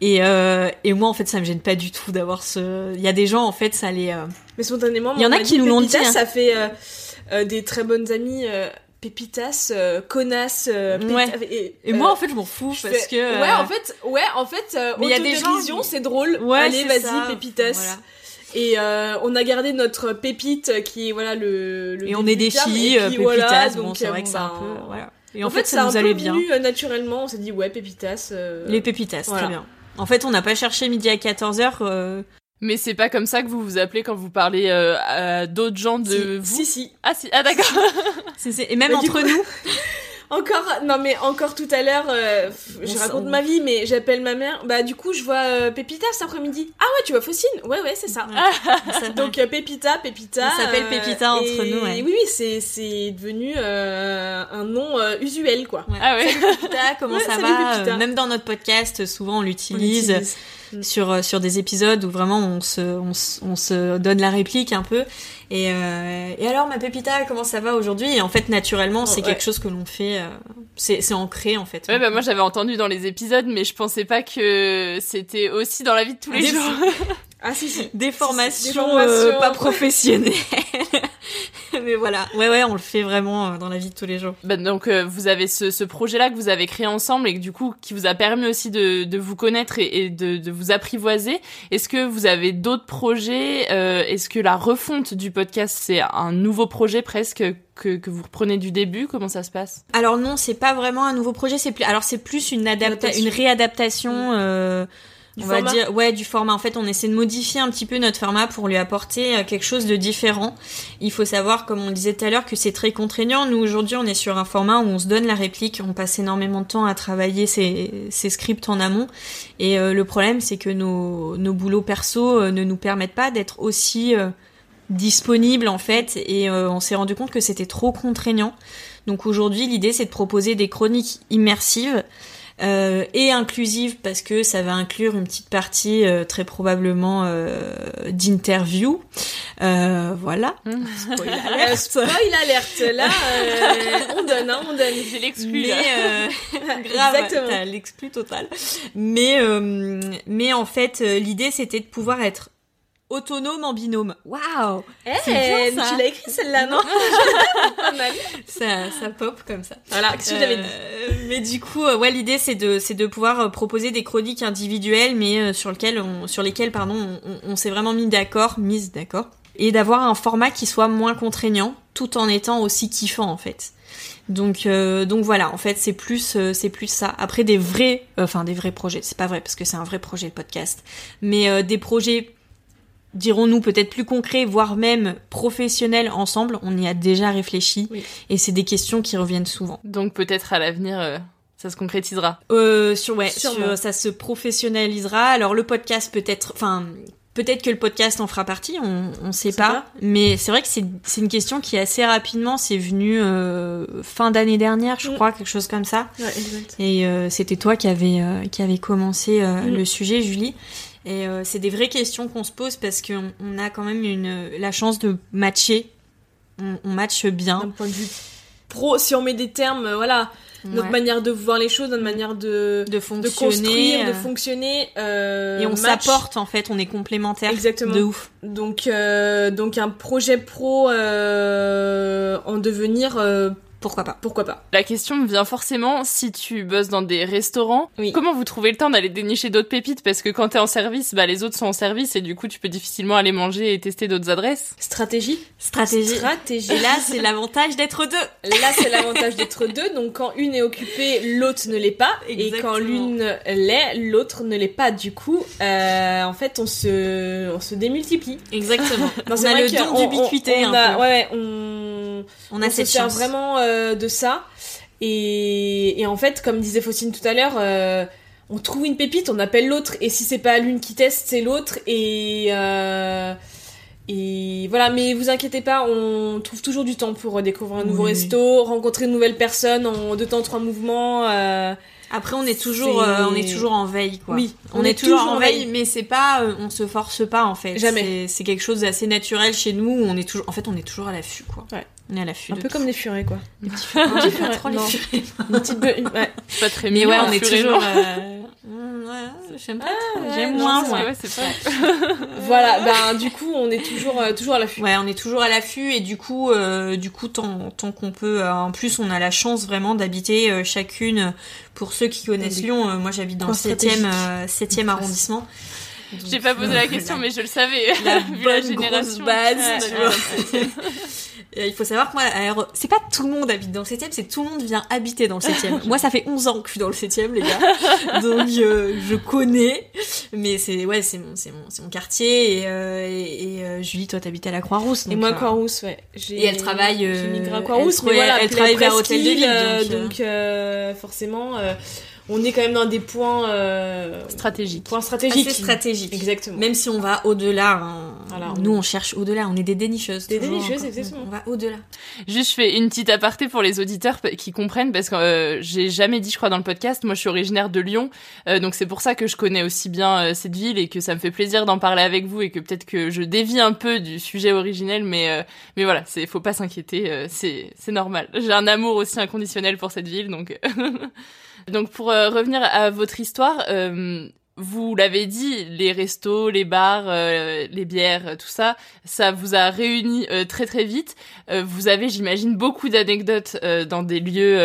Et, euh, et moi, en fait, ça me gêne pas du tout d'avoir ce. Il y a des gens, en fait, ça les.
Mais spontanément,
Il y en a qui nous l'ont dit, hein.
Ça fait euh, euh, des très bonnes amies. Euh, pépitas, euh, connasse, euh,
Ouais.
et,
Et
euh,
moi, en fait, je m'en fous parce
fais-
que. euh,
Ouais, en fait, ouais, en fait, euh,
Mais il y a des gens
c'est drôle.
Ouais,
Allez, vas-y,
ça.
pépitas.
Voilà.
Et euh, on a gardé notre pépite euh, qui est voilà le. le
Et on est des filles, euh, pépitas.
voilà,
bon,
donc,
c'est
euh,
vrai que c'est un
ben,
peu. Voilà. Et
en,
en, fait,
c'est
ça
un
nous allait bien.
euh, naturellement, on s'est dit ouais pépitas. euh,
Les pépitas,
voilà.
très bien. En fait, on n'a pas cherché midi à 14h.
Mais c'est pas comme ça que vous vous appelez quand vous parlez euh, à d'autres gens de vous?
Si si.
Ah si, ah d'accord. [laughs]
Et même
du
entre
coup-
nous? [laughs]
Encore, non mais encore tout à l'heure, euh, je raconte ma vie, mais j'appelle ma mère. Bah du coup, je vois euh, Pépita cet après-midi. Ah ouais, tu vois Faucine Ouais ouais, c'est ça. [laughs] Donc Pépita, Pépita.
On s'appelle Pépita entre
et-
nous, ouais.
Oui oui, c'est c'est devenu un nom usuel quoi.
Ah ouais.
Pépita, comment ça
salut,
va
Pépita.
Même dans notre podcast, souvent On l'utilise.
L'utilise.
sur euh, sur des épisodes où vraiment on se on, se- on se donne la réplique un peu. Et, euh, et alors ma pépita, comment ça va aujourd'hui? Et en fait, naturellement, c'est
Ouais.
quelque chose que l'on fait. euh, c'est c'est ancré en fait.
Ouais, bah moi j'avais entendu dans les épisodes, mais je pensais pas que c'était aussi dans la vie de tous les jours. [laughs]
Ah si si.
Des formations,
Des formations.
euh, pas professionnelles. [laughs] Mais voilà, ouais ouais, on le fait vraiment euh, dans la vie de tous les jours.
Bah, donc euh, vous avez ce, ce projet-là que vous avez créé ensemble et que du coup qui vous a permis aussi de, de vous connaître et, et de, de vous apprivoiser. Est-ce que vous avez d'autres projets euh, Est-ce que la refonte du podcast c'est un nouveau projet presque que, que vous reprenez du début? Comment ça se passe?
Alors non, c'est pas vraiment un nouveau projet, c'est plus alors c'est plus une adapta une réadaptation euh,
Du
on va
format
dire ouais du format. En fait, on essaie de modifier un petit peu notre format pour lui apporter euh, quelque chose de différent. Il faut savoir comme on le disait tout à l'heure que c'est très contraignant. Nous aujourd'hui, on est sur un format où on se donne la réplique, on passe énormément de temps à travailler ces, ces scripts en amont et euh, le problème c'est que nos nos boulots perso euh, ne nous permettent pas d'être aussi euh, disponible en fait et on s'est rendu compte que c'était trop contraignant. Donc aujourd'hui l'idée c'est de proposer des chroniques immersives euh, et inclusives parce que ça va inclure une petite partie euh, très probablement euh, d'interview. Euh, voilà. [laughs] Spoil
Euh,
alert.
spoil alerte. Là, euh, on donne, hein, on donne.
J'ai l'exclu
Mais
là.
euh, [laughs] grave,
Exactement.
t'as l'exclu total. Mais euh, mais en fait l'idée c'était de pouvoir être autonome en binôme. Waouh
Eh,
C'est bien, ça.
tu l'as écrit celle-là, non? [laughs] Pas mal.
ça, ça pop comme ça.
Voilà, qu'est-ce que j'avais dit?
Euh, Mais du coup, euh, ouais, l'idée c'est de c'est de pouvoir euh, proposer des chroniques individuelles, mais sur lesquelles on sur lesquelles pardon, on, on s'est vraiment mis d'accord, mise d'accord, et d'avoir un format qui soit moins contraignant, tout en étant aussi kiffant en fait. Donc euh, donc voilà, en fait c'est plus euh, c'est plus ça. Après des vrais, enfin des vrais projets, c'est pas vrai parce que c'est un vrai projet le podcast, mais euh, des projets dirons-nous peut-être plus concrets, voire même professionnels ensemble, on y a déjà réfléchi et c'est des questions qui reviennent souvent.
Donc peut-être à l'avenir euh, ça se concrétisera.
Euh, sur ouais, sur- ça se professionnalisera. Alors le podcast peut-être, enfin peut-être que le podcast en fera partie, on on sait pas.
pas.
Mais c'est vrai que c'est c'est une question qui assez rapidement c'est venu euh, fin d'année dernière, je
Mm.
crois, quelque chose comme ça.
Ouais, exact.
Et euh, c'était toi qui avait euh, qui avait commencé
Mm.
le sujet, Julie. Et euh, c'est des vraies questions qu'on se pose parce qu'on on a quand même une la chance de matcher. On, on matche bien.
D'un point de vue pro, si on met des termes, euh, voilà, notre
Ouais.
manière de voir les choses, notre manière de,
de
de
fonctionner,
construire, de
euh,
fonctionner. euh,
et on
match.
s'apporte en fait, on est complémentaires.
Exactement.
De ouf.
Donc, euh, donc un projet pro euh, en devenir,
Pourquoi pas
pourquoi pas.
La question me vient forcément si tu bosses dans des restaurants,
Oui.
comment vous trouvez le temps d'aller dénicher d'autres pépites? Parce que quand t'es en service, bah les autres sont en service et du coup tu peux difficilement aller manger et tester d'autres adresses.
Stratégie.
Stratégie.
Stratégie.
Et là, c'est l'avantage d'être deux.
Là, c'est l'avantage d'être deux. Donc, quand une est occupée, l'autre ne l'est pas. Et
Exactement.
quand l'une l'est, l'autre ne l'est pas. Du coup, euh, en fait, on se, on se démultiplie.
Exactement. On a le don
on-
d'ubiquité
on. Ouais, ouais, on,
On a
on
cette
se sert
chance.
vraiment euh, de ça. Et, et en fait, comme disait Faustine tout à l'heure, euh, on trouve une pépite, on appelle l'autre. Et si c'est pas l'une qui teste, c'est l'autre. Et euh, et voilà, mais vous inquiétez pas, on trouve toujours du temps pour découvrir un nouveau
Oui.
resto, rencontrer de nouvelles personnes en deux temps trois mouvements. euh,
Après, on est toujours, euh, on est toujours en veille, quoi.
Oui,
on, est, toujours, en veille, mais c'est pas, euh, on se force pas en fait.
Jamais.
C'est- quelque chose d'assez naturel chez nous. On est toujours, en fait, on est toujours à l'affût, quoi.
Ouais.
On est à l'affût.
un
de
peu
tout.
comme des furets, quoi.
Des petits furets. [laughs] Trop les furets.
Une petite be- ouais. [laughs]
C'est pas très
Mais
mignon.
ouais,
un
on est
furet,
toujours. euh, [laughs] ouais, j'aime pas.
ouais,
J'aime
non,
moins, moi.
Ouais, c'est pas.
Voilà, ben du coup, on est toujours, euh, toujours à l'affût.
Ouais, on est toujours à l'affût et du coup, euh, du coup, tant, tant qu'on peut. euh, en plus, on a la chance vraiment d'habiter euh, chacune. Pour ceux qui connaissent Lyon, euh, moi j'habite dans le
coins
7e, euh, 7e arrondissement.
J'ai pas posé la question, mais je le savais.
la
Vu la
bonne
génération.
grosse base,
Ouais,
tu
ouais.
vois. Et il faut savoir que moi, c'est pas tout le monde habite dans le 7 e c'est tout le monde vient habiter dans le 7 e [laughs] Moi, ça fait 11 ans que je suis dans le 7 e les gars. Donc, euh, je connais. Mais c'est, ouais, c'est mon, c'est mon, c'est mon quartier. Et, euh, et, et, euh, Julie, toi, t'habites à la Croix-Rousse.
Et moi,
euh,
Croix-Rousse, ouais. J'ai-
Et elle travaille, euh,
J'ai migré à Croix-Rousse, mais voilà,
elle travaille vers Hôtel de Ville,
euh,
donc, euh.
donc euh, forcément, euh, on est quand même dans des points euh,
stratégiques.
Points stratégiques.
Assez stratégiques.
Exactement.
Même si on va au-delà. hein.
Voilà,
Nous, on cherche au-delà. On est des dénicheuses.
Des
toujours,
dénicheuses,
encore.
exactement.
On va au-delà.
Juste, je fais une petite aparté pour les auditeurs qui comprennent parce que euh, j'ai jamais dit, je crois, dans le podcast. Moi, je suis originaire de Lyon, euh, donc c'est pour ça que je connais aussi bien euh, cette ville et que ça me fait plaisir d'en parler avec vous et que peut-être que je dévie un peu du sujet originel, mais euh, mais voilà, c'est faut pas s'inquiéter, euh, c'est c'est normal. J'ai un amour aussi inconditionnel pour cette ville, donc [laughs] donc pour euh, revenir à votre histoire. euh, vous l'avez dit, les restos, les bars, euh, les bières, tout ça, ça vous a réunis euh, très très vite. Vous avez, j'imagine, beaucoup d'anecdotes dans des lieux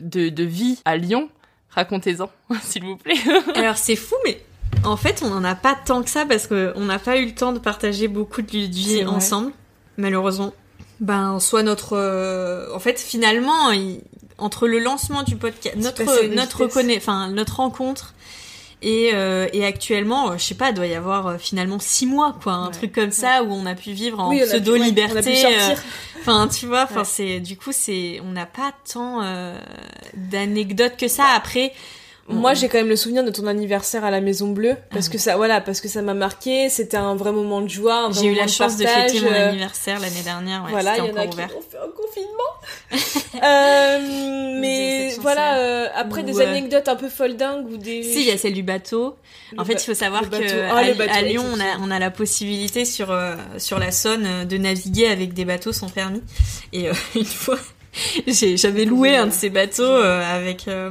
de, de vie à Lyon. Racontez-en, [laughs] s'il vous plaît. [laughs]
Alors c'est fou, mais en fait, on n'en a pas tant que ça parce qu'on n'a pas eu le temps de partager beaucoup de lieux de vie ensemble, malheureusement. Ben, soit notre, euh, en fait, finalement, il- entre le lancement du podcast, notre notre
vitesse.
conna- enfin notre rencontre. Et, euh, et actuellement, euh, je sais pas, il doit y avoir euh, finalement six mois, quoi, un truc comme ça où on a pu vivre en
Oui,
pseudo liberté. euh, Enfin, tu vois, enfin
Ouais.
c'est du coup c'est, on n'a pas tant euh, d'anecdotes que ça. Après,
Moi, j'ai quand même le souvenir de ton anniversaire à la Maison Bleue
Ah
parce que ça, voilà, parce que ça m'a marqué. C'était un vrai moment de joie.
J'ai eu la chance de fêter mon
euh,
anniversaire l'année dernière. Ouais,
voilà, il y en a
encore
qui
ouvert.
ont fait un confinement. [laughs] euh, mais voilà, euh, après
Ou,
des
euh,
anecdotes un peu foldingues ou des.
Si, il y a celle du bateau.
Le
en fait, il faut savoir que
Ah,
à, Lyon, on a, on a la possibilité sur euh, sur la Saône euh, de naviguer avec des bateaux sans permis. Et euh, [laughs] une fois, [laughs] j'avais loué un de ces bateaux euh, avec, euh,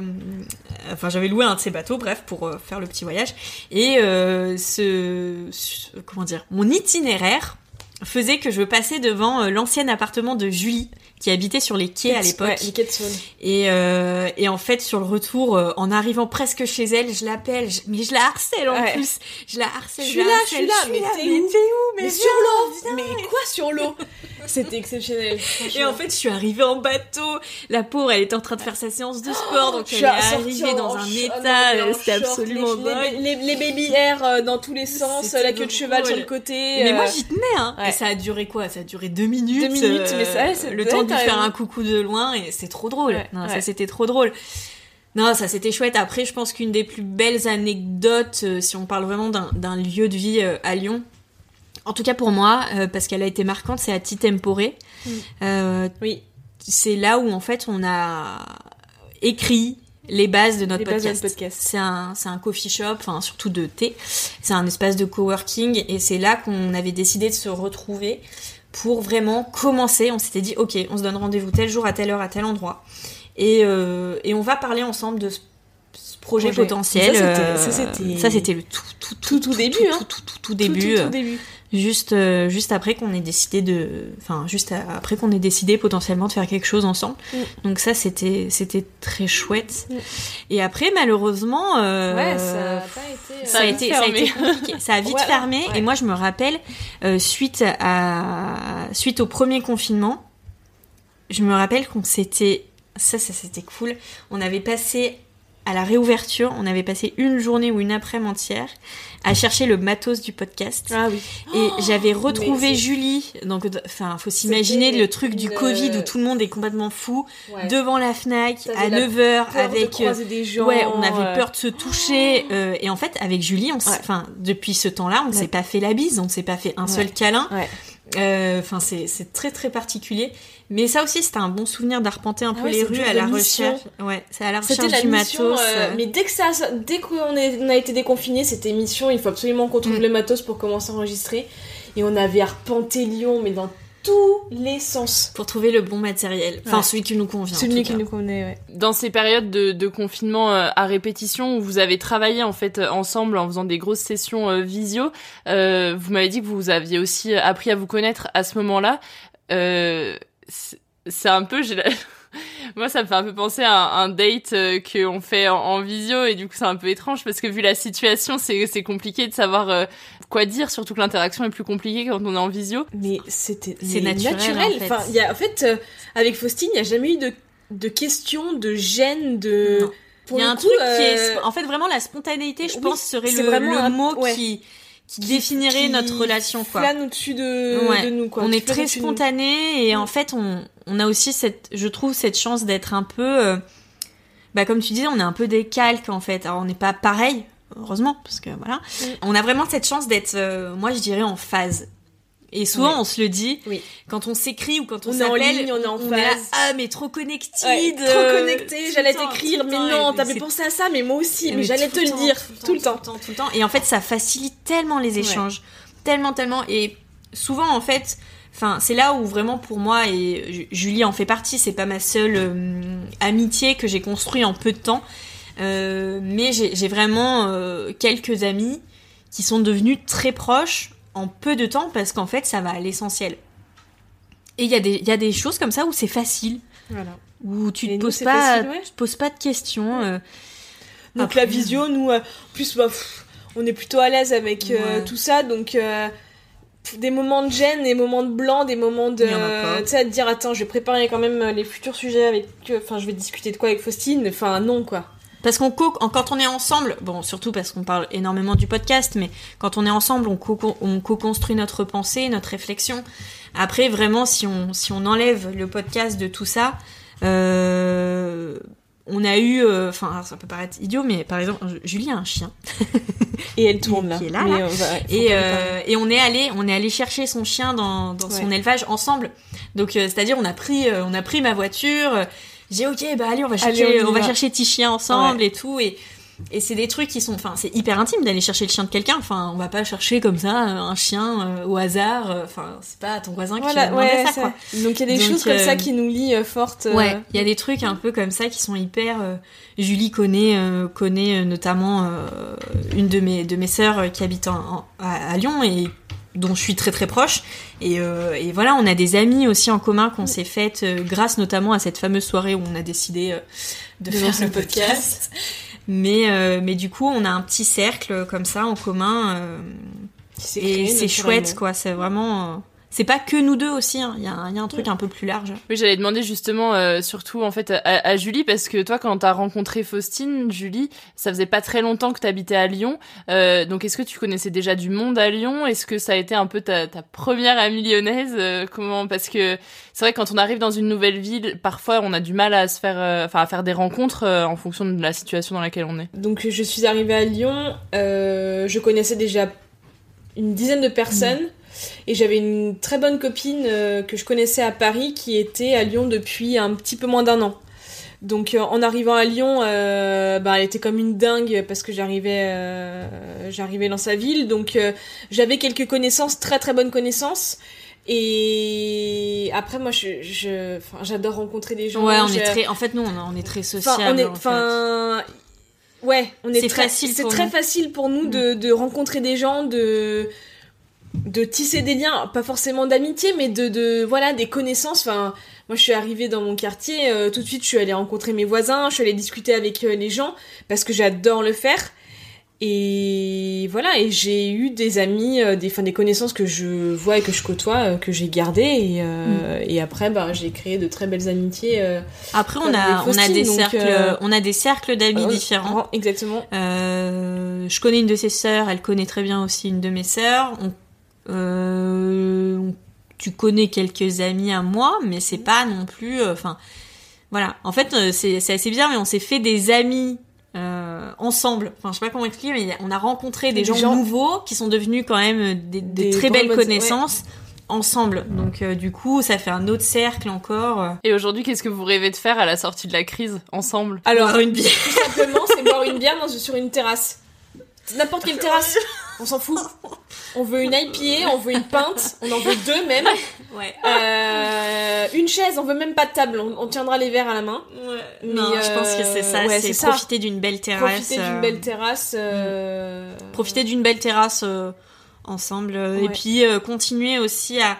enfin, j'avais loué un de ces bateaux, bref, pour euh, faire le petit voyage. Et euh, ce, ce- comment dire, mon itinéraire faisait que je passais devant l'ancien appartement de Julie qui habitait sur les quais à l'époque.
Ouais, les quais de Saône.
Et, euh, et en fait, sur le retour, euh, en arrivant presque chez elle, je l'appelle, je- mais je la harcèle en
Ouais.
plus. Je la harcèle.
Je suis là, je suis là, mais t'es où
où?
Mais
Mais
sur l'eau Mais quoi sur l'eau? [laughs] C'était exceptionnel.
Et en fait, je suis arrivée en bateau. La pauvre, elle était en train de faire sa séance de sport, donc
Je
elle est arrivée dans un état,
en
c'était absolument dingue.
les, les, les baby air euh, dans tous les sens, la queue de cheval sur le côté.
Mais
euh,
moi, j'y tenais, hein.
ouais.
Et ça a duré quoi? Ça a duré deux minutes. euh,
Deux minutes, mais ça,
le temps de lui faire un coucou de loin, et c'est trop drôle.
Ouais,
non, ça c'était trop drôle. Non, ça c'était chouette. Après, je pense qu'une des plus belles anecdotes, euh, si on parle vraiment d'un lieu de vie euh, à Lyon, en tout cas pour moi, euh, parce qu'elle a été marquante, c'est à Titempore.
Mm. Oui.
C'est là où en fait on a écrit les bases de
Les notre podcast.
C'est un, c'est un coffee shop, enfin surtout de thé. C'est un espace de coworking et c'est là qu'on avait décidé de se retrouver pour vraiment commencer. On s'était dit, ok, on se donne rendez-vous tel jour à telle heure à tel endroit et, euh, et on va parler ensemble de ce, ce projet,
Projet.
potentiel.
Ça, c'était-
Euh,
ça, c'était-
le tout, tout,
Tout, tout début, hein.
tout, tout, début.
tout début.
Juste, euh, juste après qu'on ait décidé de, enfin, juste après qu'on ait décidé potentiellement de faire quelque chose ensemble.
Mm.
Donc ça, c'était, c'était très chouette.
Mm.
Et après, malheureusement, euh,
Ouais, ça a pas été.
ça a été, ça a été compliqué. Ça a vite
Voilà.
fermé.
Ouais.
Et moi, je me rappelle, euh, suite à, suite au premier confinement, je me rappelle qu'on s'était, ça, ça c'était cool. On avait passé à la réouverture, on avait passé une journée ou une après-midi entière à chercher le matos du podcast.
Ah oui.
Et j'avais
mais
retrouvé Julie. Donc, enfin, faut s'imaginer le truc du Covid où tout le monde est complètement fou
Ouais.
devant la Fnac à
la
9h
peur de
avec
croiser des gens,
ouais, on avait
euh.
peur de se toucher euh, et en fait avec Julie, on
Ouais.
enfin depuis ce temps-là, on ne
Ouais.
s'est pas fait la bise, on ne s'est pas fait un seul câlin.
Ouais.
Euh, Enfin, c'est très très particulier. Mais ça aussi, c'était un bon souvenir d'arpenter un
Ah
peu
ouais,
les rues à la
mission.
recherche. Ouais, c'est à la
C'était
recherche
la
du
mission,
matos.
euh,
euh.
mais dès que ça, dès qu'on a été déconfiné, c'était mission. Il faut absolument qu'on
Mm.
trouve le matos pour commencer à enregistrer. Et on avait arpenté Lyon, mais dans tous les sens.
pour trouver le bon matériel. Enfin,
Ouais.
celui qui nous convient. en
Celui qui nous convenait, ouais.
Dans ces périodes de, de confinement euh, à répétition où vous avez travaillé en fait ensemble en faisant des grosses sessions euh, visio, euh, vous m'avez dit que vous aviez aussi appris à vous connaître à ce moment-là. Euh, c'est- un peu, la- [laughs] moi ça me fait un peu penser à un, date euh, qu'on fait en, en visio et du coup c'est un peu étrange parce que vu la situation c'est c'est compliqué de savoir euh, quoi dire, surtout que l'interaction est plus compliquée quand on est en visio.
Mais c'était
C'est
mais
naturel, en fait.
Enfin, il y a, en fait, euh, avec Faustine, il n'y a jamais eu de, de questions, de gêne, de.
Il y a un
coup,
truc qui est, en fait, vraiment la spontanéité, je
oui,
pense, serait le,
vraiment
le
un-
mot
ouais.
qui, qui définirait
qui
notre relation, quoi.
Flâne au-dessus de,
Ouais.
de nous, quoi.
on est très spontané et en fait, on, on a aussi cette, je trouve, cette chance d'être un peu, euh, bah comme tu disais, on est un peu des calques en fait. Alors on n'est pas pareil, heureusement, parce que voilà. On a vraiment cette chance d'être, euh, moi je dirais, en phase. Et souvent
Ouais.
on se le dit,
Oui.
quand on s'écrit ou quand on,
On est en
s'appelle,
ligne, on est en
là,
phase.
ah mais trop connected,
Ouais,
euh,
trop connecté, j'allais t'écrire, mais non, t'avais pensé à ça, mais moi aussi, mais,
mais
j'allais te
le temps,
dire,
tout le
tout le temps.
tout le temps, tout le temps. Et en fait, ça facilite tellement les échanges, tellement, tellement. Et souvent, en fait, enfin, c'est là où vraiment pour moi et Ju- Julie en fait partie. C'est pas ma seule euh, amitié que j'ai construit en peu de temps, Euh, mais j'ai j'ai vraiment euh, quelques amis qui sont devenus très proches en peu de temps parce qu'en fait, ça va à l'essentiel. Et il y, a des- il y a des choses comme ça où c'est facile,
Voilà.
où tu
nous,
poses pas,
facile, ouais.
tu te poses pas de questions. euh,
Donc
Après-
la visio, nous, euh, plus, bah, pff, on est plutôt à l'aise avec euh,
Ouais.
tout ça, donc des moments de gêne, des moments de blanc, des moments de, tu sais, à te dire, attends, je vais préparer quand même les futurs sujets avec, enfin, je vais discuter de quoi avec Faustine, enfin, non, quoi.
Parce qu'on co quand on est ensemble, bon surtout parce qu'on parle énormément du podcast, mais quand on est ensemble, on co- on co-construit notre pensée, notre réflexion. Après, vraiment, si on si on enlève le podcast de tout ça, euh, on a eu, euh, enfin alors, ça peut paraître idiot, mais par exemple, Julie a un chien [laughs]
Et elle tourne là.
qui est là, là.
on va-
et, euh, et on est allé on est allé chercher son chien dans, dans son élevage ensemble donc euh, c'est à dire on a pris euh, on a pris ma voiture euh, j'ai ok bah allez on va
Allez,
chercher
on y
on va chercher petit chien ensemble et tout et et c'est des trucs qui sont enfin c'est hyper intime d'aller chercher le chien de quelqu'un enfin on va pas chercher comme ça euh, un chien euh, au hasard euh, enfin c'est pas ton voisin qui va
ouais,
ça
ça.
quoi
Donc il y a des
Donc,
choses comme ça qui nous lient euh, fortes.
Ouais, il y a des trucs un peu comme ça qui sont hyper. Julie connaît connaît notamment une de mes de mes sœurs qui habite en- en- à, à Lyon et dont je suis très très proche. Et, euh, et voilà on a des amis aussi en commun qu'on s'est faites euh, grâce notamment à cette fameuse soirée où on a décidé euh, de,
De
faire le
podcast.
podcast. Mais euh, mais du coup on a un petit cercle comme ça en commun et c'est chouette quoi. C'est vraiment c'est pas que nous deux aussi hein. il y, a un- il y a un truc un peu plus large
Oui, j'allais demander justement, euh, surtout en fait à, à Julie, parce que toi, quand t'as rencontré Faustine, Julie, ça faisait pas très longtemps que t'habitais à Lyon. Euh, donc, est-ce que tu connaissais déjà du monde à Lyon? Est-ce que ça a été un peu ta, ta première amie lyonnaise? Euh, Comment Parce que c'est vrai que quand on arrive dans une nouvelle ville, parfois on a du mal à se faire, euh, enfin à faire des rencontres euh, en fonction de la situation dans laquelle on est.
Donc je suis arrivée à Lyon, euh, je connaissais déjà une dizaine de personnes et j'avais une très bonne copine euh, que je connaissais à Paris qui était à Lyon depuis un petit peu moins d'un an. Donc euh, en arrivant à Lyon, euh, bah, elle était comme une dingue parce que j'arrivais euh, j'arrivais dans sa ville. Donc j'avais quelques connaissances, très très bonnes connaissances. Et après moi je j'adore rencontrer des gens.
ouais on
Je-
est très en fait nous on, est très sociable
Enfin, on est,
en fait.
enfin, ouais, on est
C'est
très,
facile
C'est très
nous.
facile pour nous de, de rencontrer des gens, de de tisser des liens, pas forcément d'amitié, mais de, de voilà des connaissances. Enfin, moi je suis arrivée dans mon quartier, euh, tout de suite je suis allée rencontrer mes voisins, je suis allée discuter avec euh, les gens parce que j'adore le faire. Et voilà, et j'ai eu des amis, euh, des, enfin, des connaissances que je vois et que je côtoie, euh, que j'ai gardées. Et, euh, et après, bah, j'ai créé de très belles amitiés. euh,
Après, on a, on a des
donc,
cercles, on a des cercles d'amis différents.
Exactement.
Euh, je connais une de ses sœurs, elle connaît très bien aussi une de mes sœurs. On- euh, tu connais quelques amis à moi, mais c'est pas non plus, euh, enfin, voilà. En fait, euh, c'est assez bizarre, mais on s'est fait des amis. euh, ensemble, enfin je sais pas comment expliquer, mais on a rencontré des,
Des
gens,
gens-
nouveaux qui sont devenus quand même des, des
Des
très belles connaissances ensemble. Donc euh, du coup, ça fait un autre cercle encore.
Et aujourd'hui, qu'est-ce que vous rêvez de faire à la sortie de la crise ensemble?
Alors,
Boire une bière.
tout simplement, c'est boire une bière dans- sur une terrasse. N'importe quelle [laughs] terrasse, on s'en fout. On veut une IPA, on veut une pinte, on en veut deux même.
Ouais.
Euh, une chaise, on veut même pas de table, on, on tiendra les verres à la main. Mais,
non, je pense que c'est ça,
ouais,
c'est
ça.
profiter d'une belle terrasse.
Profiter d'une
euh,
belle terrasse. euh,
profiter d'une belle terrasse euh, ensemble et puis euh, continuer aussi à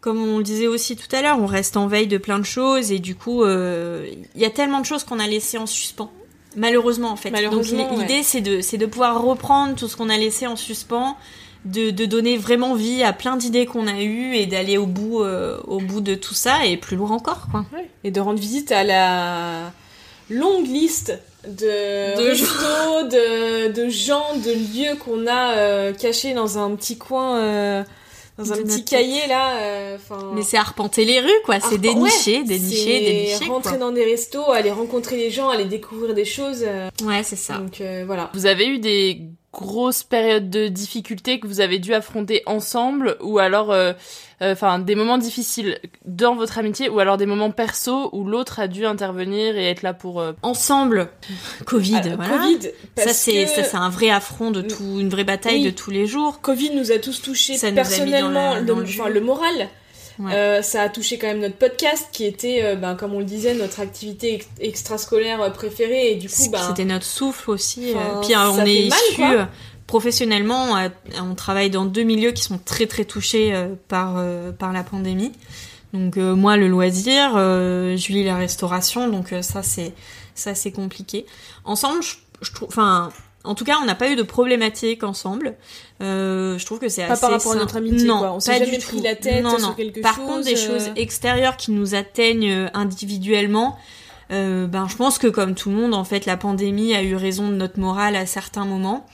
comme on le disait aussi tout à l'heure, on reste en veille de plein de choses et du coup euh, il y a tellement de choses qu'on a laissé en suspens. Malheureusement en fait.
Malheureusement,
Donc l'idée
ouais.
c'est de c'est de pouvoir reprendre tout ce qu'on a laissé en suspens, de, de donner vraiment vie à plein d'idées qu'on a eues et d'aller au bout euh, au bout de tout ça et plus loin encore quoi.
Et de rendre visite à la longue liste de,
De
restos, de, de gens, de lieux qu'on a euh, cachés dans un petit coin euh, dans un petit
notre
cahier là. euh.
Mais c'est arpenter les rues, quoi. C'est dénicher,
ouais,
dénicher, dénicher.
Rentrer
quoi.
dans des restos, aller rencontrer les gens, aller découvrir des choses. euh,
Ouais, c'est ça.
Donc euh, voilà.
Vous avez eu des grosses périodes de difficultés que vous avez dû affronter ensemble ou alors euh, euh, enfin des moments difficiles dans votre amitié ou alors des moments perso où l'autre a dû intervenir et être là pour euh,
Ensemble, Covid,
Ah,
voilà.
Covid,
ça c'est
que-
ça c'est un vrai affront de tout, une vraie bataille
Oui.
de tous les jours.
Covid nous a tous touchés
Ça nous a mis
personnellement,
dans la- dans
le,
le
le moral.
Ouais.
Euh, ça a touché quand même notre podcast qui était, euh, ben, comme on le disait, notre activité ex- extrascolaire euh, préférée et du coup, ben,
C'était notre souffle aussi.
Enfin,
euh, Puis on est euh, professionnellement, on travaille dans deux milieux qui sont très très touchés par par la pandémie. Donc moi le loisir, Julie la restauration, donc ça c'est ça c'est compliqué. Ensemble, je, je trouve, enfin. En tout cas, on n'a pas eu de problématique ensemble. Euh, je trouve que c'est
Pas
assez
par rapport à notre amitié,
non,
quoi. On s'est
pas
jamais
du
pris
tout.
la tête
non,
sur
non.
quelque
Par
chose,
contre, des
euh,
choses extérieures qui nous atteignent euh, individuellement, euh, ben je pense que comme tout le monde, en fait, la pandémie a eu raison de notre morale à certains moments.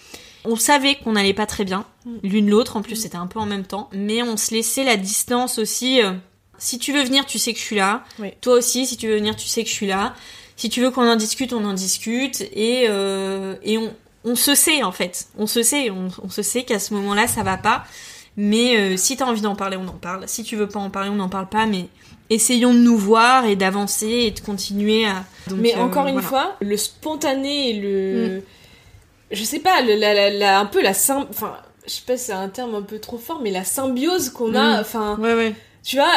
On savait qu'on n'allait pas très bien,
Mm.
l'une l'autre, en plus c'était un peu en même temps, mais on se laissait la distance aussi. euh, si tu veux venir, tu sais que je suis là.
Oui.
Toi aussi, si tu veux venir, tu sais que je suis là. Si tu veux qu'on en discute, on en discute. Et, euh, et on, on se sait, en fait. On se sait. On, on se sait qu'à ce moment-là, ça va pas. Mais euh, si t'as envie d'en parler, on en parle. Si tu veux pas en parler, on n'en parle pas. Mais essayons de nous voir et d'avancer et de continuer à... Donc,
Mais
euh,
encore une
voilà.
fois, le spontané le. Je sais pas, le, la, la, la- un peu la sym... Enfin, je sais pas c'est un terme un peu trop fort, mais la symbiose qu'on a.
Mm.
Enfin,
Ouais, ouais.
tu vois,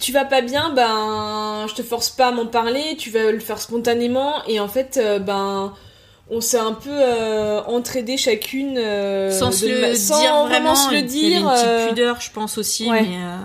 tu vas pas bien, ben. Je te force pas à m'en parler, tu vas le faire spontanément, et en fait, euh, ben. On s'est un peu euh, entraidé chacune. euh,
sans
de
se le
ma- sans
dire
vraiment se le
il y avait
dire.
une petite
euh,
pudeur, je pense aussi,
ouais.
mais, euh,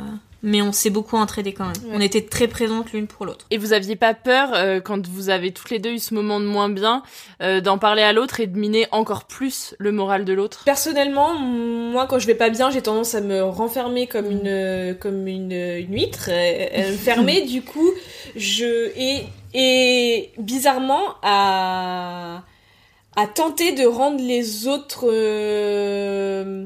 mais on s'est beaucoup entraidés quand même.
Ouais.
On était très présentes l'une pour l'autre.
et vous aviez pas peur euh, quand vous avez toutes les deux eu ce moment de moins bien euh, d'en parler à l'autre et de miner encore plus le moral de l'autre?
Personnellement, moi, quand je vais pas bien, j'ai tendance à me renfermer comme une, comme une, une huître, euh, euh, [laughs] fermée. du coup, je et et bizarrement à à tenter de rendre les autres euh,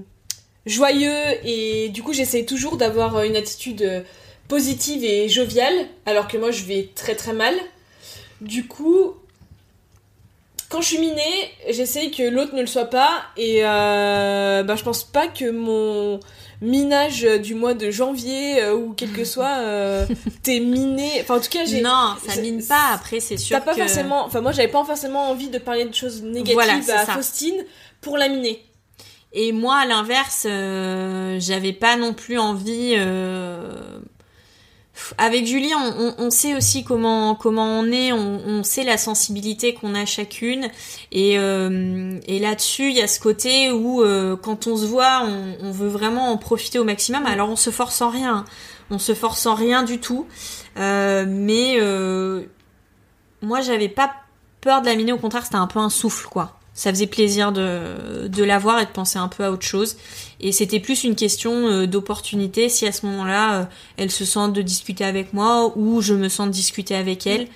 joyeux et du coup, j'essaye toujours d'avoir une attitude euh, positive et joviale, alors que moi, je vais très très mal. Du coup, quand je suis minée, j'essaye que l'autre ne le soit pas et euh, bah, je pense pas que mon minage du mois de janvier euh, ou quel que soit euh, [laughs] t'es miné. Enfin en tout cas j'ai.
Non, ça mine pas. Après, c'est sûr
T'as pas
que...
forcément. Enfin moi j'avais pas forcément envie de parler de choses négatives
Voilà,
à
ça.
Faustine pour la miner.
Et moi, à l'inverse, euh, j'avais pas non plus envie. Avec Julie, on, sait aussi comment comment on est, on, sait la sensibilité qu'on a chacune, et, euh, et là-dessus, il y a ce côté où euh, quand on se voit, on, veut vraiment en profiter au maximum. Alors on se force en rien, on se force en rien du tout, Euh, mais moi, j'avais pas peur de la miner, au contraire, c'était un peu un souffle, quoi. Ça faisait plaisir de, de la voir et de penser un peu à autre chose. Et c'était plus une question euh, d'opportunité si à ce moment-là, euh, elle se sent de discuter avec moi ou je me sens de discuter avec elle.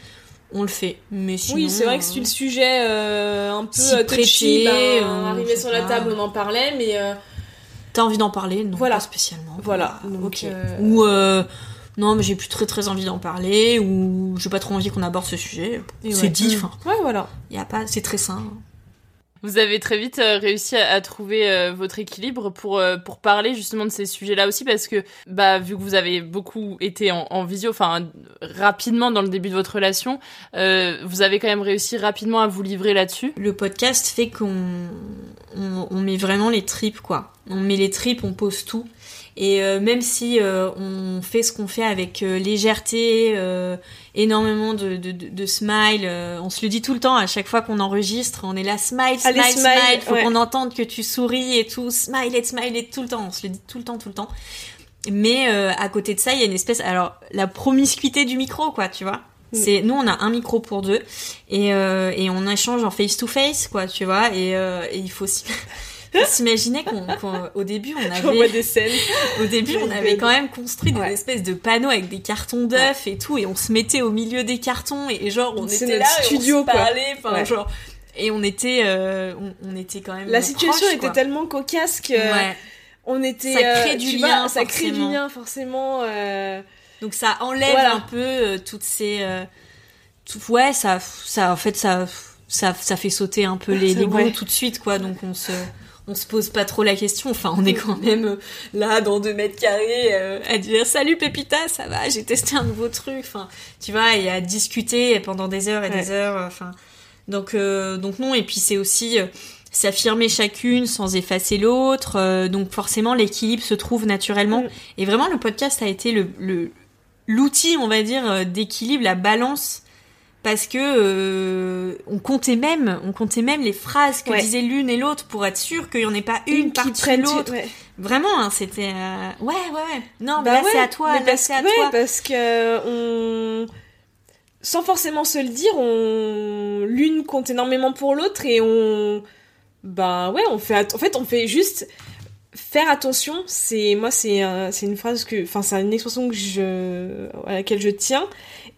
On le fait. Mais sinon,
oui c'est vrai que si
euh,
le sujet euh, un peu euh, touchy,
prêter,
ben,
euh,
arrivé sur la table on en parlait mais euh,
T'as envie d'en parler Non,
Voilà.
pas spécialement.
voilà. Donc,
ok. Ou non, mais j'ai plus très très envie d'en parler ou j'ai pas trop envie qu'on aborde ce sujet.
Et
C'est dit. Enfin,
Ouais voilà.
y a pas. C'est très sain.
Vous avez très vite euh, réussi à, trouver euh, votre équilibre pour euh, pour parler justement de ces sujets-là aussi parce que bah vu que vous avez beaucoup été en, visio, enfin rapidement dans le début de votre relation, vous avez quand même réussi rapidement à vous livrer là-dessus.
Le podcast fait qu'on on, on met vraiment les tripes, quoi. On met les tripes, on pose tout. Et euh, même si euh, on fait ce qu'on fait avec euh, légèreté, euh, énormément de, de, de, de smile, euh, on se le dit tout le temps à chaque fois qu'on enregistre, on est là, smile, smile,
Allez,
smile,
smile,
faut
ouais.
qu'on entende que tu souris et tout, smile et smile et tout le temps, on se le dit tout le temps, tout le temps. Mais euh, à côté de ça, il y a une espèce, alors la promiscuité du micro, quoi, tu vois. C'est nous, on a un micro pour deux et euh, et on échange en face to face, quoi, tu vois. Et, euh, et il faut faut s'imaginer qu'on qu'au- au début on avait
des scènes. [laughs]
au début on avait quand même construit des
Ouais.
espèces de panneaux avec des cartons d'œufs et tout et on se mettait au milieu des cartons et, et genre on était là et
studio,
on se
quoi.
parlait, enfin
Ouais.
genre et on était euh, on, on était quand même
La situation
proches,
était tellement cocasse que on était
Ça crée
euh,
du
tu
lien,
vois, ça crée du
forcément.
lien forcément euh,
Donc ça enlève
Voilà.
un peu toutes ces tout- ouais, ça ça en fait ça ça ça fait sauter un peu [laughs] les
ouais.
tout de suite quoi. Donc on se on se pose pas trop la question. Enfin, on est quand même euh, là dans deux mètres carrés euh, à dire salut Pépita, ça va, j'ai testé un nouveau truc. Enfin, tu vois, et à discuter pendant des heures et des heures. euh, Enfin, donc euh, donc non. Et puis c'est aussi euh, s'affirmer chacune sans effacer l'autre. euh, donc forcément l'équilibre se trouve naturellement.
Mm.
Et vraiment le podcast a été le le- l'outil, on va dire, d'équilibre, la balance. Parce que euh, on comptait même, on comptait même les phrases que
Ouais.
disaient l'une et l'autre pour être sûr qu'il y en ait pas une,
une prenne
l'autre.
ouais.
Vraiment, hein, c'était euh, ouais, ouais, ouais. Non, mais
Bah
là
ouais,
c'est à toi, là c'est à toi.
parce que on sans forcément se le dire, on l'une compte énormément pour l'autre et on bah ouais, on fait en fait on fait juste faire attention, c'est moi c'est un- c'est une phrase que enfin c'est une expression que je à laquelle je tiens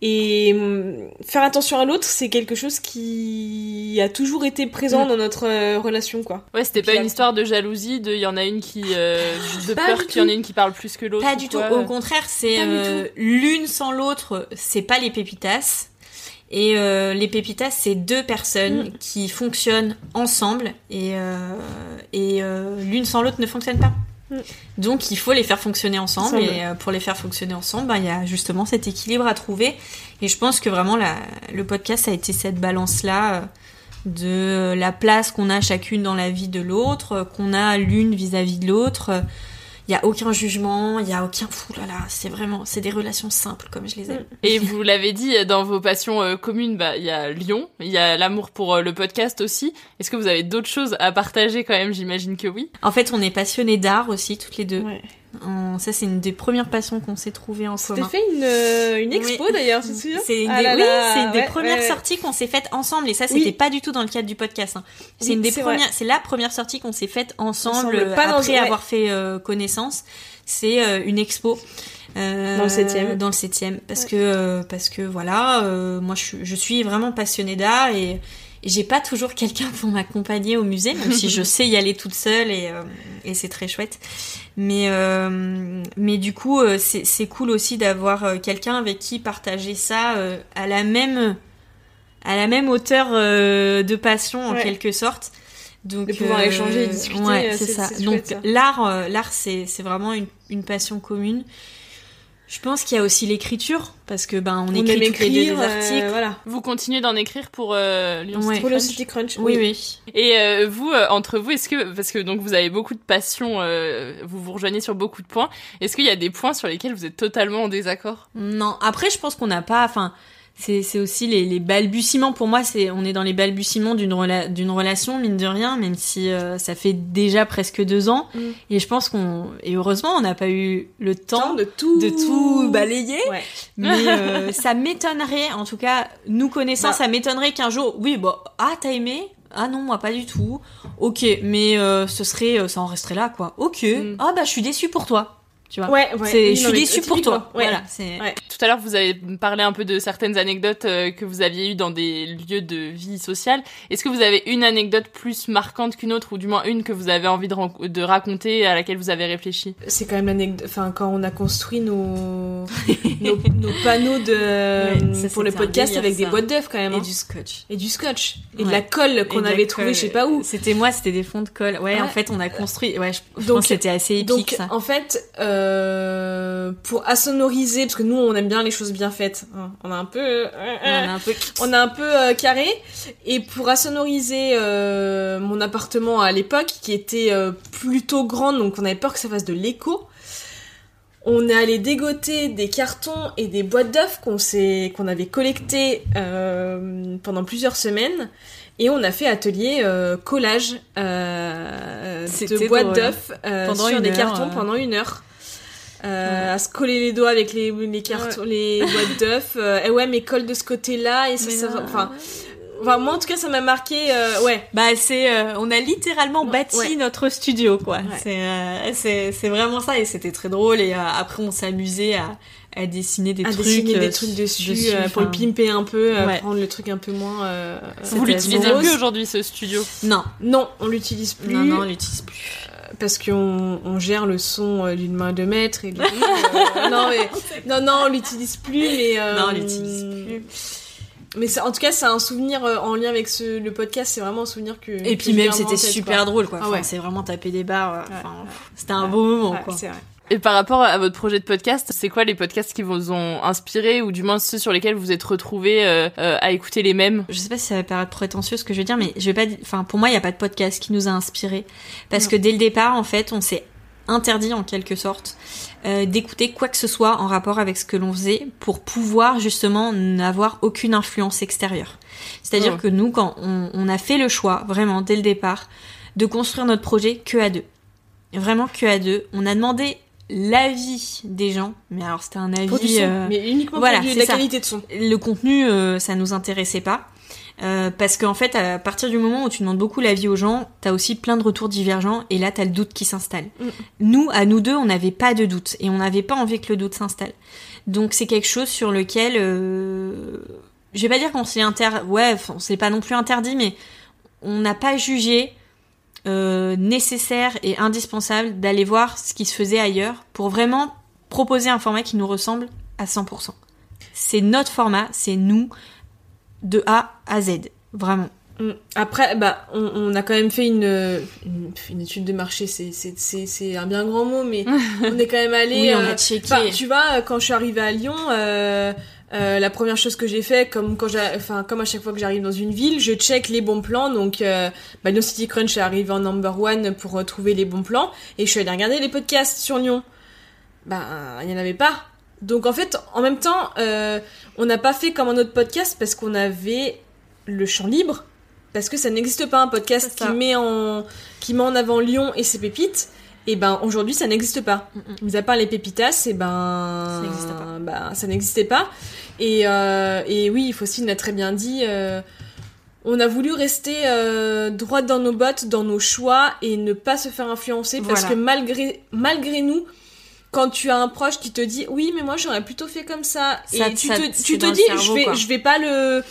et hum, faire attention à l'autre, c'est quelque chose qui a toujours été présent
Mm.
dans notre euh, relation quoi.
Ouais, c'était pas une histoire de jalousie, de il y en a une qui. euh, de
Pas
peur qu'il y en ait une qui parle plus que l'autre.
Pas du tout. Au contraire, c'est euh, l'une sans l'autre, c'est pas les pépitas. Et euh, les pépitas, c'est deux personnes
Mm.
qui fonctionnent ensemble et, euh, et euh, l'une sans l'autre ne fonctionne pas.
Mm.
Donc il faut les faire fonctionner ensemble
Ensemble.
et euh, pour les faire fonctionner ensemble, bah, il y a justement cet équilibre à trouver. Et je pense que vraiment la, le podcast a été cette balance-là euh, de la place qu'on a chacune dans la vie de l'autre, euh, qu'on a l'une vis-à-vis de l'autre. Euh, Il y a aucun jugement, il y a aucun fou là là, c'est vraiment, c'est des relations simples comme je les aime.
Et vous l'avez dit, dans vos passions euh, communes, bah il y a Lyon, il y a l'amour pour euh, le podcast aussi. Est-ce que vous avez d'autres choses à partager quand même? J'imagine que oui.
En fait, on est passionnés d'art aussi toutes les deux.
Ouais.
On- ça, c'est une des premières passions qu'on s'est trouvées en commun.
fait une, euh, une expo
Oui.
d'ailleurs, tu te souviens
C'est une
Ah
des, oui, c'est une des premières
ouais, ouais.
sorties qu'on s'est faites ensemble et ça
Oui.
c'était pas du tout dans le cadre du podcast. hein. C'est
Oui,
une des premières, c'est la première sortie qu'on s'est faite ensemble,
Ensemble, pas
après avoir fait euh, connaissance. C'est euh, une expo. euh,
Dans le septième.
Dans le septième, parce que parce que voilà, moi je suis, je suis vraiment passionnée d'art et j'ai pas toujours quelqu'un pour m'accompagner au musée, même si je [laughs] sais y aller toute seule et, euh, et c'est très chouette. Mais euh, mais du coup euh, c'est c'est cool aussi d'avoir quelqu'un avec qui partager ça euh, à la même à la même hauteur de passion en
Ouais.
quelque sorte. Donc
De pouvoir échanger et discuter,
ouais, c'est ça. Donc l'art l'art c'est c'est vraiment une une passion commune. Je pense qu'il y a aussi l'écriture parce que ben on,
On
écrit les deux des
euh,
articles.
voilà.
Vous continuez d'en écrire pour euh, Lyon
Ouais.
City
Pour le
Crunch
City Crunch.
Oui oui.
Et euh, vous, euh, entre vous, est-ce que parce que donc vous avez beaucoup de passion, euh, vous vous rejoignez sur beaucoup de points. Est-ce qu'il y a des points sur lesquels vous êtes totalement en désaccord?
Non, après je pense qu'on n'a pas enfin c'est aussi les, les balbutiements pour moi c'est on est dans les balbutiements d'une rela- d'une relation mine de rien même si euh, ça fait déjà presque deux ans
Mm.
et je pense qu'on et heureusement on n'a pas eu le temps
Temps de tout
de tout balayer
Ouais.
mais [laughs] euh, ça m'étonnerait en tout cas nous connaissant
Bah.
ça m'étonnerait qu'un jour oui bon ah t'as aimé? Ah non moi pas du tout ok mais euh, ce serait ça en resterait là quoi ok
Mm.
ah bah je suis déçue pour toi tu vois
Ouais, ouais.
je suis déçue pour toi
ouais.
voilà c'est
Ouais.
Tout à l'heure, vous avez parlé un peu de certaines anecdotes euh, que vous aviez eues dans des lieux de vie sociale. Est-ce que vous avez une anecdote plus marquante qu'une autre, ou du moins une que vous avez envie de, raconter, à laquelle vous avez réfléchi?
C'est quand même l'anecdote. Enfin, quand on a construit nos, [laughs] nos, nos panneaux de,
Ouais, ça,
pour le podcast
délire,
avec des boîtes d'œufs quand même.
et
hein.
du scotch
Et du scotch. Et de la colle qu'on avait
la
trouvé
colle.
je sais pas où.
C'était moi, c'était des fonds de colle. Ouais,
Ouais.
en fait, on a construit. Ouais, je, je
Donc-
pense que c'était assez épique
Donc,
ça.
en fait, euh, pour assonoriser, parce que nous, on aime bien les choses bien faites. hein, On a un peu, euh,
On a un peu.
on a un peu euh, carré. Et pour assonoriser euh, mon appartement à l'époque, qui était euh, plutôt grand, donc on avait peur que ça fasse de l'écho. On est allé dégoter des cartons et des boîtes d'œufs qu'on s'est, qu'on avait collectés euh, pendant plusieurs semaines. Et on a fait atelier euh, collage euh, de boîtes d'œufs euh, sur des
heure,
cartons
euh.
pendant une heure. Euh, à se coller les doigts avec les, les cartons, les boîtes [laughs] d'œufs. Euh, et ouais, mais colle de ce côté-là et ça,
Mais
ça-
non.
enfin, enfin, moi en tout cas, ça m'a marqué. euh, ouais,
Bah, c'est. euh, on a littéralement bâti
Ouais.
notre studio, quoi.
Ouais.
C'est, euh, c'est, vraiment ça, et c'était très drôle. Et euh, après, on s'amusait à, à dessiner des
à
trucs.
dessiner
euh,
des trucs dessus, euh, pour le pimper un peu, euh,
Ouais.
prendre le truc un peu moins. euh,
Vous l'utilisez plus aujourd'hui, ce studio?
Non,
Non, on l'utilise plus.
non, non, on l'utilise plus.
Parce qu'on on gère le son euh, d'une main de maître et du coup, euh, [laughs] non mais non non on l'utilise plus mais euh,
Non, on l'utilise plus.
mais ça- en tout cas c'est un souvenir en lien avec ce, le podcast c'est vraiment un souvenir que
Et puis même c'était super
quoi.
drôle quoi.
Ah
Enfin,
ouais.
C'est vraiment taper des barres. enfin, C'était un beau moment
Ouais,
quoi.
c'est vrai.
Et par rapport à votre projet de podcast, c'est quoi les podcasts qui vous ont inspiré ou du moins ceux sur lesquels vous êtes retrouvés euh, euh, à écouter les mêmes?
Je sais pas si ça va paraître prétentieux ce que je veux dire, mais je vais pas. Enfin, pour moi, il y a pas de podcast qui nous a inspirés parce
Non.
que dès le départ, en fait, on s'est interdit en quelque sorte euh, d'écouter quoi que ce soit en rapport avec ce que l'on faisait pour pouvoir justement n'avoir aucune influence extérieure. C'est-à-dire
Oh.
que nous, quand on, on a fait le choix, vraiment dès le départ, de construire notre projet que à deux, vraiment que à deux, on a demandé l'avis des gens, mais alors c'était un avis
Pour du son,
euh,
mais uniquement
voilà,
pour du- la
ça.
qualité de son
le contenu, euh, ça nous intéressait pas. Euh, parce qu'en fait, à partir du moment où tu demandes beaucoup l'avis aux gens, t'as aussi plein de retours divergents et là, t'as le doute qui s'installe.
Mm.
Nous, à nous deux, on n'avait pas de doute et on n'avait pas envie que le doute s'installe. Donc c'est quelque chose sur lequel, euh, je vais pas dire qu'on s'est inter, ouais, on s'est pas non plus interdit, mais on n'a pas jugé euh, nécessaire et indispensable d'aller voir ce qui se faisait ailleurs pour vraiment proposer un format qui nous ressemble à 100%. C'est notre format, c'est nous de A à Z, vraiment.
Mm. Après, bah, on, on a quand même fait une, une, une étude de marché, c'est, c'est, c'est, c'est un bien grand mot, mais [laughs] on est quand même allé.
Oui, on
euh,
a checké.
enfin, tu vois, quand je suis arrivée à Lyon, euh, euh, la première chose que j'ai fait, comme quand j'ai, enfin, comme à chaque fois que j'arrive dans une ville, je check les bons plans. Donc, euh, bah, Lyon City Crunch est arrivé en number one pour euh, trouver les bons plans, et je suis allée regarder les podcasts sur Lyon. Bah, il y en avait pas. Donc en fait, en même temps, euh, on n'a pas fait comme un autre podcast parce qu'on avait le champ libre parce que ça n'existe pas un podcast qui met en qui met en avant Lyon et ses pépites. Et ben aujourd'hui ça n'existe pas. Mis à part les pépitas, et ben
Ça n'existe pas.
bah, ça n'existait pas. Et, euh, et oui, Faustine l'a très bien dit. euh, on a voulu rester euh, droite dans nos bottes, dans nos choix et ne pas se faire influencer parce que malgré malgré nous, quand tu as un proche qui te dit oui mais moi j'aurais plutôt fait comme ça,
Ça-
et tu
ça-
te, tu dis
cerveau,
je vais
quoi.
je vais pas le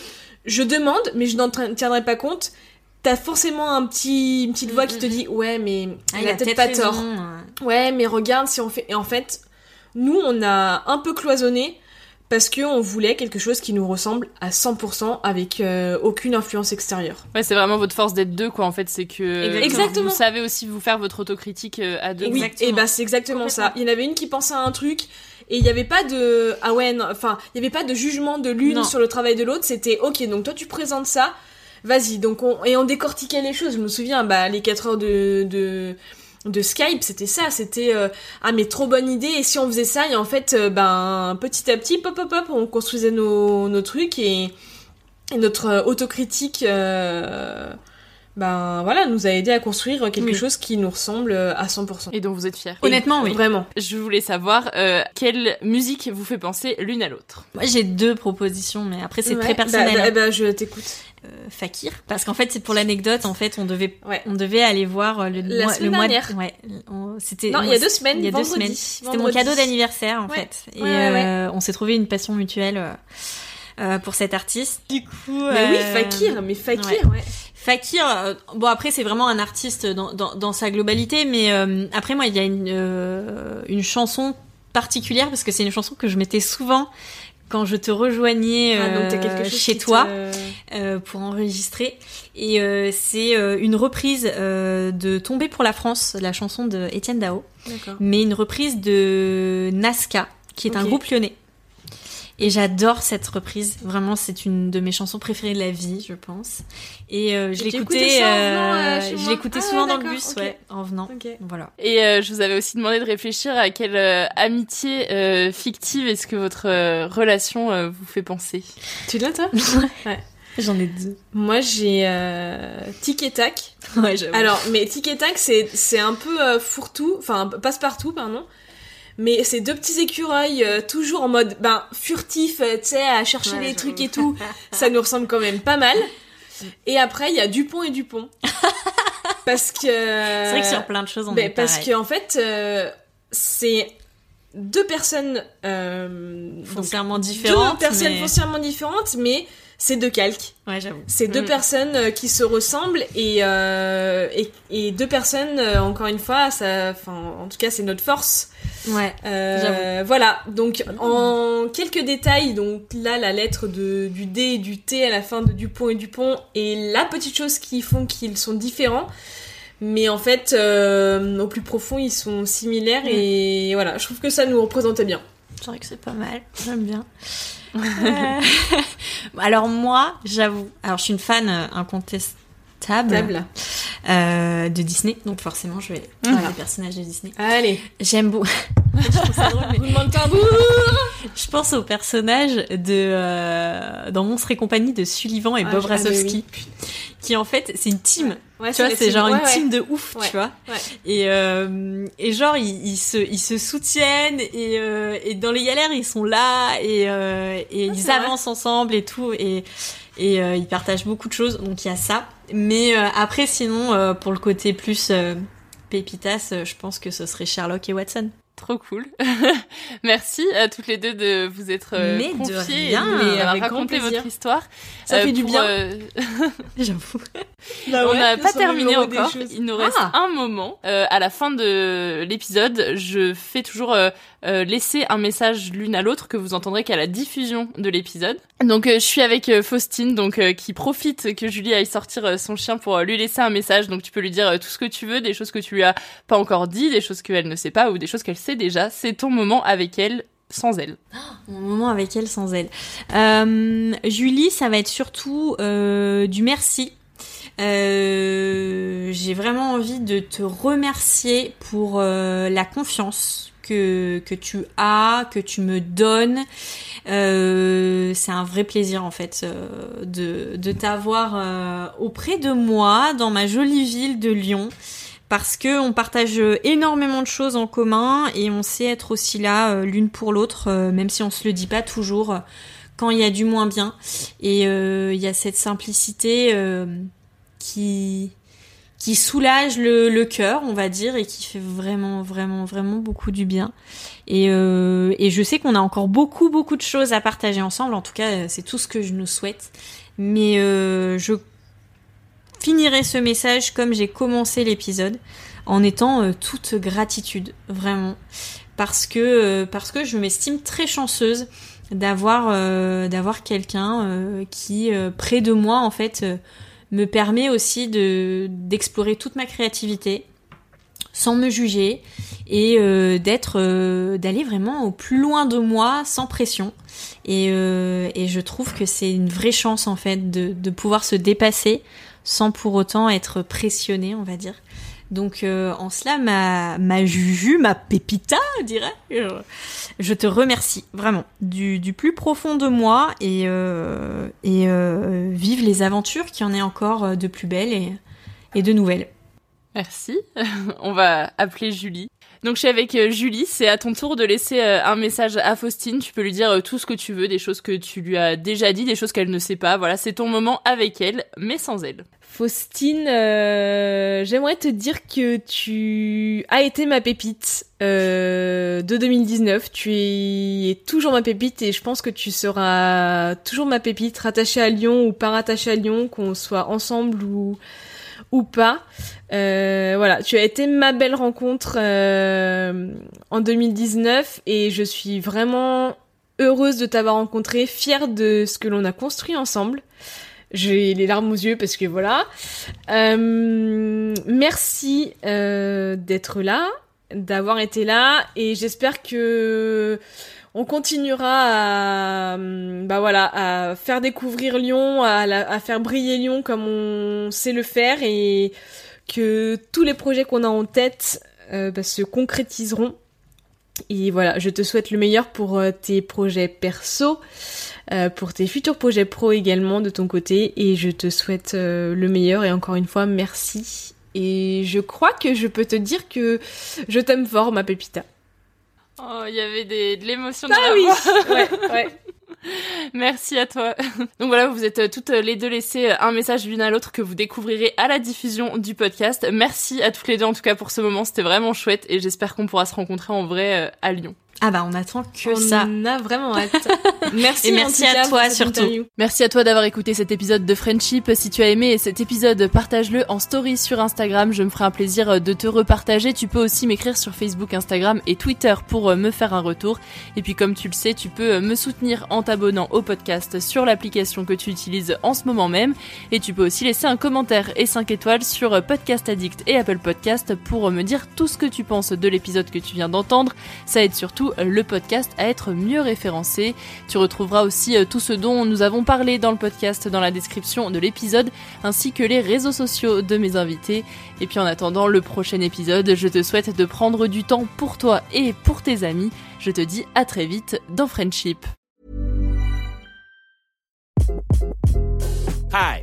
je demande mais je n'en tiendrai pas compte t'as forcément un petit une petite voix qui te dit ouais mais
Ah,
il a
a
peut-être pas tort ouais mais regarde si on fait et en fait nous on a un peu cloisonné parce que on voulait quelque chose qui nous ressemble à 100% avec euh, aucune influence extérieure
Ouais, c'est vraiment votre force d'être deux, quoi. En fait, c'est que
Exactement.
vous savez aussi vous faire votre autocritique euh, à deux.
Oui, et bah c'est exactement ça. Il y en avait une qui pensait à un truc et il n'y avait pas de ah ouais enfin il y avait pas de jugement de l'une sur le travail de l'autre. C'était ok donc toi tu présentes ça, vas-y donc on et on décortiquait les choses. Je me souviens bah les 4 heures de de Skype, c'était ça, c'était euh, ah mais trop bonne idée et si on faisait ça et en fait euh, ben petit à petit pop pop pop on construisait nos nos trucs et, et notre euh, autocritique euh, ben voilà nous a aidé à construire quelque
Oui.
chose qui nous ressemble euh, à 100%.
Et dont vous êtes fiers.
Honnêtement, oui.
Vraiment.
Je voulais savoir euh, quelle musique vous fait penser l'une à l'autre.
Moi, j'ai deux propositions, mais après, c'est
Ouais,
très personnel.
bah, bah, bah, je t'écoute.
Euh, Fakir, parce qu'en fait, c'est pour l'anecdote. En fait, on devait, on devait aller voir euh, le
La
mois,
semaine
le mois de-
dernière.
ouais, c'était.
Non, il y a deux semaines,
Il y a deux semaines. C'était mon cadeau d'anniversaire, en
Ouais.
fait. Et
Ouais, ouais, ouais.
euh, on s'est trouvé une passion mutuelle euh, pour cet artiste. Du coup,
Mais oui, Fakir, mais Fakir, ouais.
Fakir, euh, bon après c'est vraiment un artiste dans, dans, dans sa globalité, mais euh, après moi il y a une, euh, une chanson particulière parce que c'est une chanson que je mettais souvent quand je te rejoignais
Ah, donc t'as quelque chose
chez
te-
toi pour enregistrer. Et c'est une reprise de Tomber pour la France, la chanson de Étienne Dao, mais une reprise de Nazca qui est un groupe lyonnais. Et j'adore cette reprise. Vraiment, c'est une de mes chansons préférées de la vie, je pense. Et euh, je l'écoutais, euh,
euh,
je l'écoutais
Ah
souvent dans le bus, ouais, en venant. Voilà.
Et euh, je vous avais aussi demandé de réfléchir à quelle euh, amitié euh, fictive est-ce que votre euh, relation euh, vous fait penser?
Tu l'as toi? [laughs] Ouais.
J'en ai deux.
Moi j'ai euh, Tic et Tac.
Ouais, j'avoue.
Alors, mais Tic et Tac c'est c'est un peu euh, fourre-tout, enfin passe-partout, pardon. Mais c'est deux petits écureuils, euh, toujours en mode, ben, furtif, euh, tu sais, à chercher
Ouais,
les trucs et tout. Ça nous ressemble quand même pas mal. Et après, il y a Dupont et Dupont. [laughs] Parce que...
C'est vrai que sur plein de choses, on
Ben,
est
Parce
pareil.
que en fait, euh, c'est deux personnes... Euh,
Foncièrement différentes,
Deux personnes
mais-
foncièrement différentes, mais c'est deux calques.
Ouais, j'avoue.
C'est deux
Mm.
personnes euh, qui se ressemblent et, euh, et, et deux personnes, euh, encore une fois, ça, enfin, en tout cas, c'est notre force.
Ouais.
Euh, voilà. Donc, en quelques détails, donc là, la lettre de, du D et du T à la fin de Dupont et Dupont et la petite chose qui font qu'ils sont différents. Mais en fait, euh, au plus profond, ils sont similaires et voilà, je trouve que ça nous représentait bien.
C'est vrai que c'est pas mal, j'aime bien. Euh, [laughs] alors moi, j'avoue, alors je suis une fan euh, incontestable
Table.
euh, de Disney, donc forcément je vais
Voilà.
voilà. les personnages de Disney.
Allez.
J'aime beaucoup. [laughs] je trouve ça drôle, mais
Roulement de tambour
je pense au personnage de euh, dans Monstres et compagnie de Sullivan et
Ah,
Bob
ah,
Razowski, qui en fait c'est une team.
Ouais,
tu vois, c'est genre
Ouais,
une
ouais.
team de ouf, tu vois.
Ouais.
Et, euh, et genre, ils, ils se, ils se soutiennent et, euh, et dans les galères, ils sont là et, euh, et ils
vrai.
avancent ensemble et tout. Et, et euh, ils partagent beaucoup de choses, donc il y a ça. Mais euh, après, sinon, euh, pour le côté plus euh, pépitas, je pense que ce serait Sherlock et Watson.
Trop cool. [laughs] Merci à toutes les deux de vous être euh,
Mais de
confiées
rien,
et de
avec
raconté
plaisir.
votre histoire.
Ça
Euh,
fait du
pour,
bien.
euh, [laughs] [laughs]
J'avoue.
Bah
on n'a pas terminé encore. Il nous reste
Ah.
un moment. Euh, à la fin de l'épisode, je fais toujours euh, laisser un message l'une à l'autre que vous entendrez qu'à la diffusion de l'épisode. Donc euh, je suis avec euh, Faustine, donc euh, qui profite que Julie aille sortir euh, son chien pour euh, lui laisser un message. Donc tu peux lui dire euh, tout ce que tu veux, des choses que tu lui as pas encore dit, des choses qu'elle ne sait pas ou des choses qu'elle sait déjà. C'est ton moment avec elle, sans elle.
Mon moment avec elle sans elle. Euh, Julie, ça va être surtout euh, du merci. Euh, J'ai vraiment envie de te remercier pour euh, la confiance que, tu as, que tu me donnes. Euh, c'est un vrai plaisir en fait euh, de, de t'avoir euh, auprès de moi dans ma jolie ville de Lyon parce que on partage énormément de choses en commun et on sait être aussi là l'une pour l'autre, même si on se le dit pas toujours quand il y a du moins bien. Et il y a cette simplicité qui qui soulage le, le cœur, on va dire, et qui fait vraiment, vraiment, vraiment beaucoup du bien. Et, euh, et je sais qu'on a encore beaucoup, beaucoup de choses à partager ensemble. En tout cas, euh, c'est tout ce que je nous souhaite. Mais euh, je finirai ce message comme j'ai commencé l'épisode, en étant toute gratitude, vraiment, parce que parce que je m'estime très chanceuse d'avoir d'avoir quelqu'un qui près de moi en fait me permet aussi de d'explorer toute ma créativité sans me juger et euh, d'être euh, d'aller vraiment au plus loin de moi sans pression. Et, euh, et je trouve que c'est une vraie chance en fait de, de pouvoir se dépasser sans pour autant être pressionné on va dire donc euh, en cela ma ma Juju ma pépita dirais je, je te remercie vraiment du, du plus profond de moi et euh, et euh, vive les aventures qui en est encore euh, de plus belles et et de nouvelles
Merci. [laughs] On va appeler Julie. Donc je suis avec euh, Julie, c'est à ton tour de laisser euh, un message à Faustine, tu peux lui dire euh, tout ce que tu veux, des choses que tu lui as déjà dit, des choses qu'elle ne sait pas, voilà, c'est ton moment avec elle, mais sans elle.
Faustine, j'aimerais te dire que tu as été ma pépite euh, de 2019. Tu es toujours ma pépite et je pense que tu seras toujours ma pépite, rattachée à Lyon ou pas rattachée à Lyon, qu'on soit ensemble ou ou pas. Euh, voilà, tu as été ma belle rencontre euh, en 2019 et je suis vraiment heureuse de t'avoir rencontré, fière de ce que l'on a construit ensemble. J'ai les larmes aux yeux parce que voilà. Euh, merci euh, d'être là, d'avoir été là, et j'espère que on continuera à, bah voilà, à faire découvrir Lyon, à, à faire briller Lyon comme on sait le faire, et que tous les projets qu'on a en tête euh, bah, se concrétiseront. Et voilà, je te souhaite le meilleur pour euh, tes projets perso, euh, pour tes futurs projets pro également de ton côté. Et je te souhaite euh, le meilleur. Et encore une fois, merci. Et je crois que je peux te dire que je t'aime fort, ma pépita.
Oh, il y avait des, de l'émotion dans
Ah
la
oui,
voix. [laughs]
ouais, ouais. [laughs]
Merci à toi. [laughs] Donc voilà, vous êtes euh, toutes les deux laissées un message l'une à l'autre que vous découvrirez à la diffusion du podcast. Merci à toutes les deux en tout cas pour ce moment, c'était vraiment chouette et j'espère qu'on pourra se rencontrer en vrai euh, à Lyon.
Ah bah on attend que
On
ça.
en a vraiment hâte. [laughs] merci
Et merci à toi surtout.
interview.
Merci à toi d'avoir écouté cet épisode de Friendship. Si tu as aimé cet épisode, partage-le en story sur Instagram. Je me ferai un plaisir de te repartager. Tu peux aussi m'écrire sur Facebook, Instagram et Twitter pour euh, me faire un retour. Et puis comme tu le sais, tu peux euh, me soutenir en t'abonnant au podcast sur l'application que tu utilises en ce moment même. Et tu peux aussi laisser un commentaire et 5 étoiles sur euh, Podcast Addict et Apple Podcast pour me dire tout ce que tu penses de l'épisode que tu viens d'entendre. Ça aide surtout le podcast à être mieux référencé. Tu retrouveras aussi euh, tout ce dont nous avons parlé dans le podcast dans la description de l'épisode, ainsi que les réseaux sociaux de mes invités. Et puis en attendant le prochain épisode, je te souhaite de prendre du temps pour toi et pour tes amis. Je te dis à très vite dans Friendship.
Hi,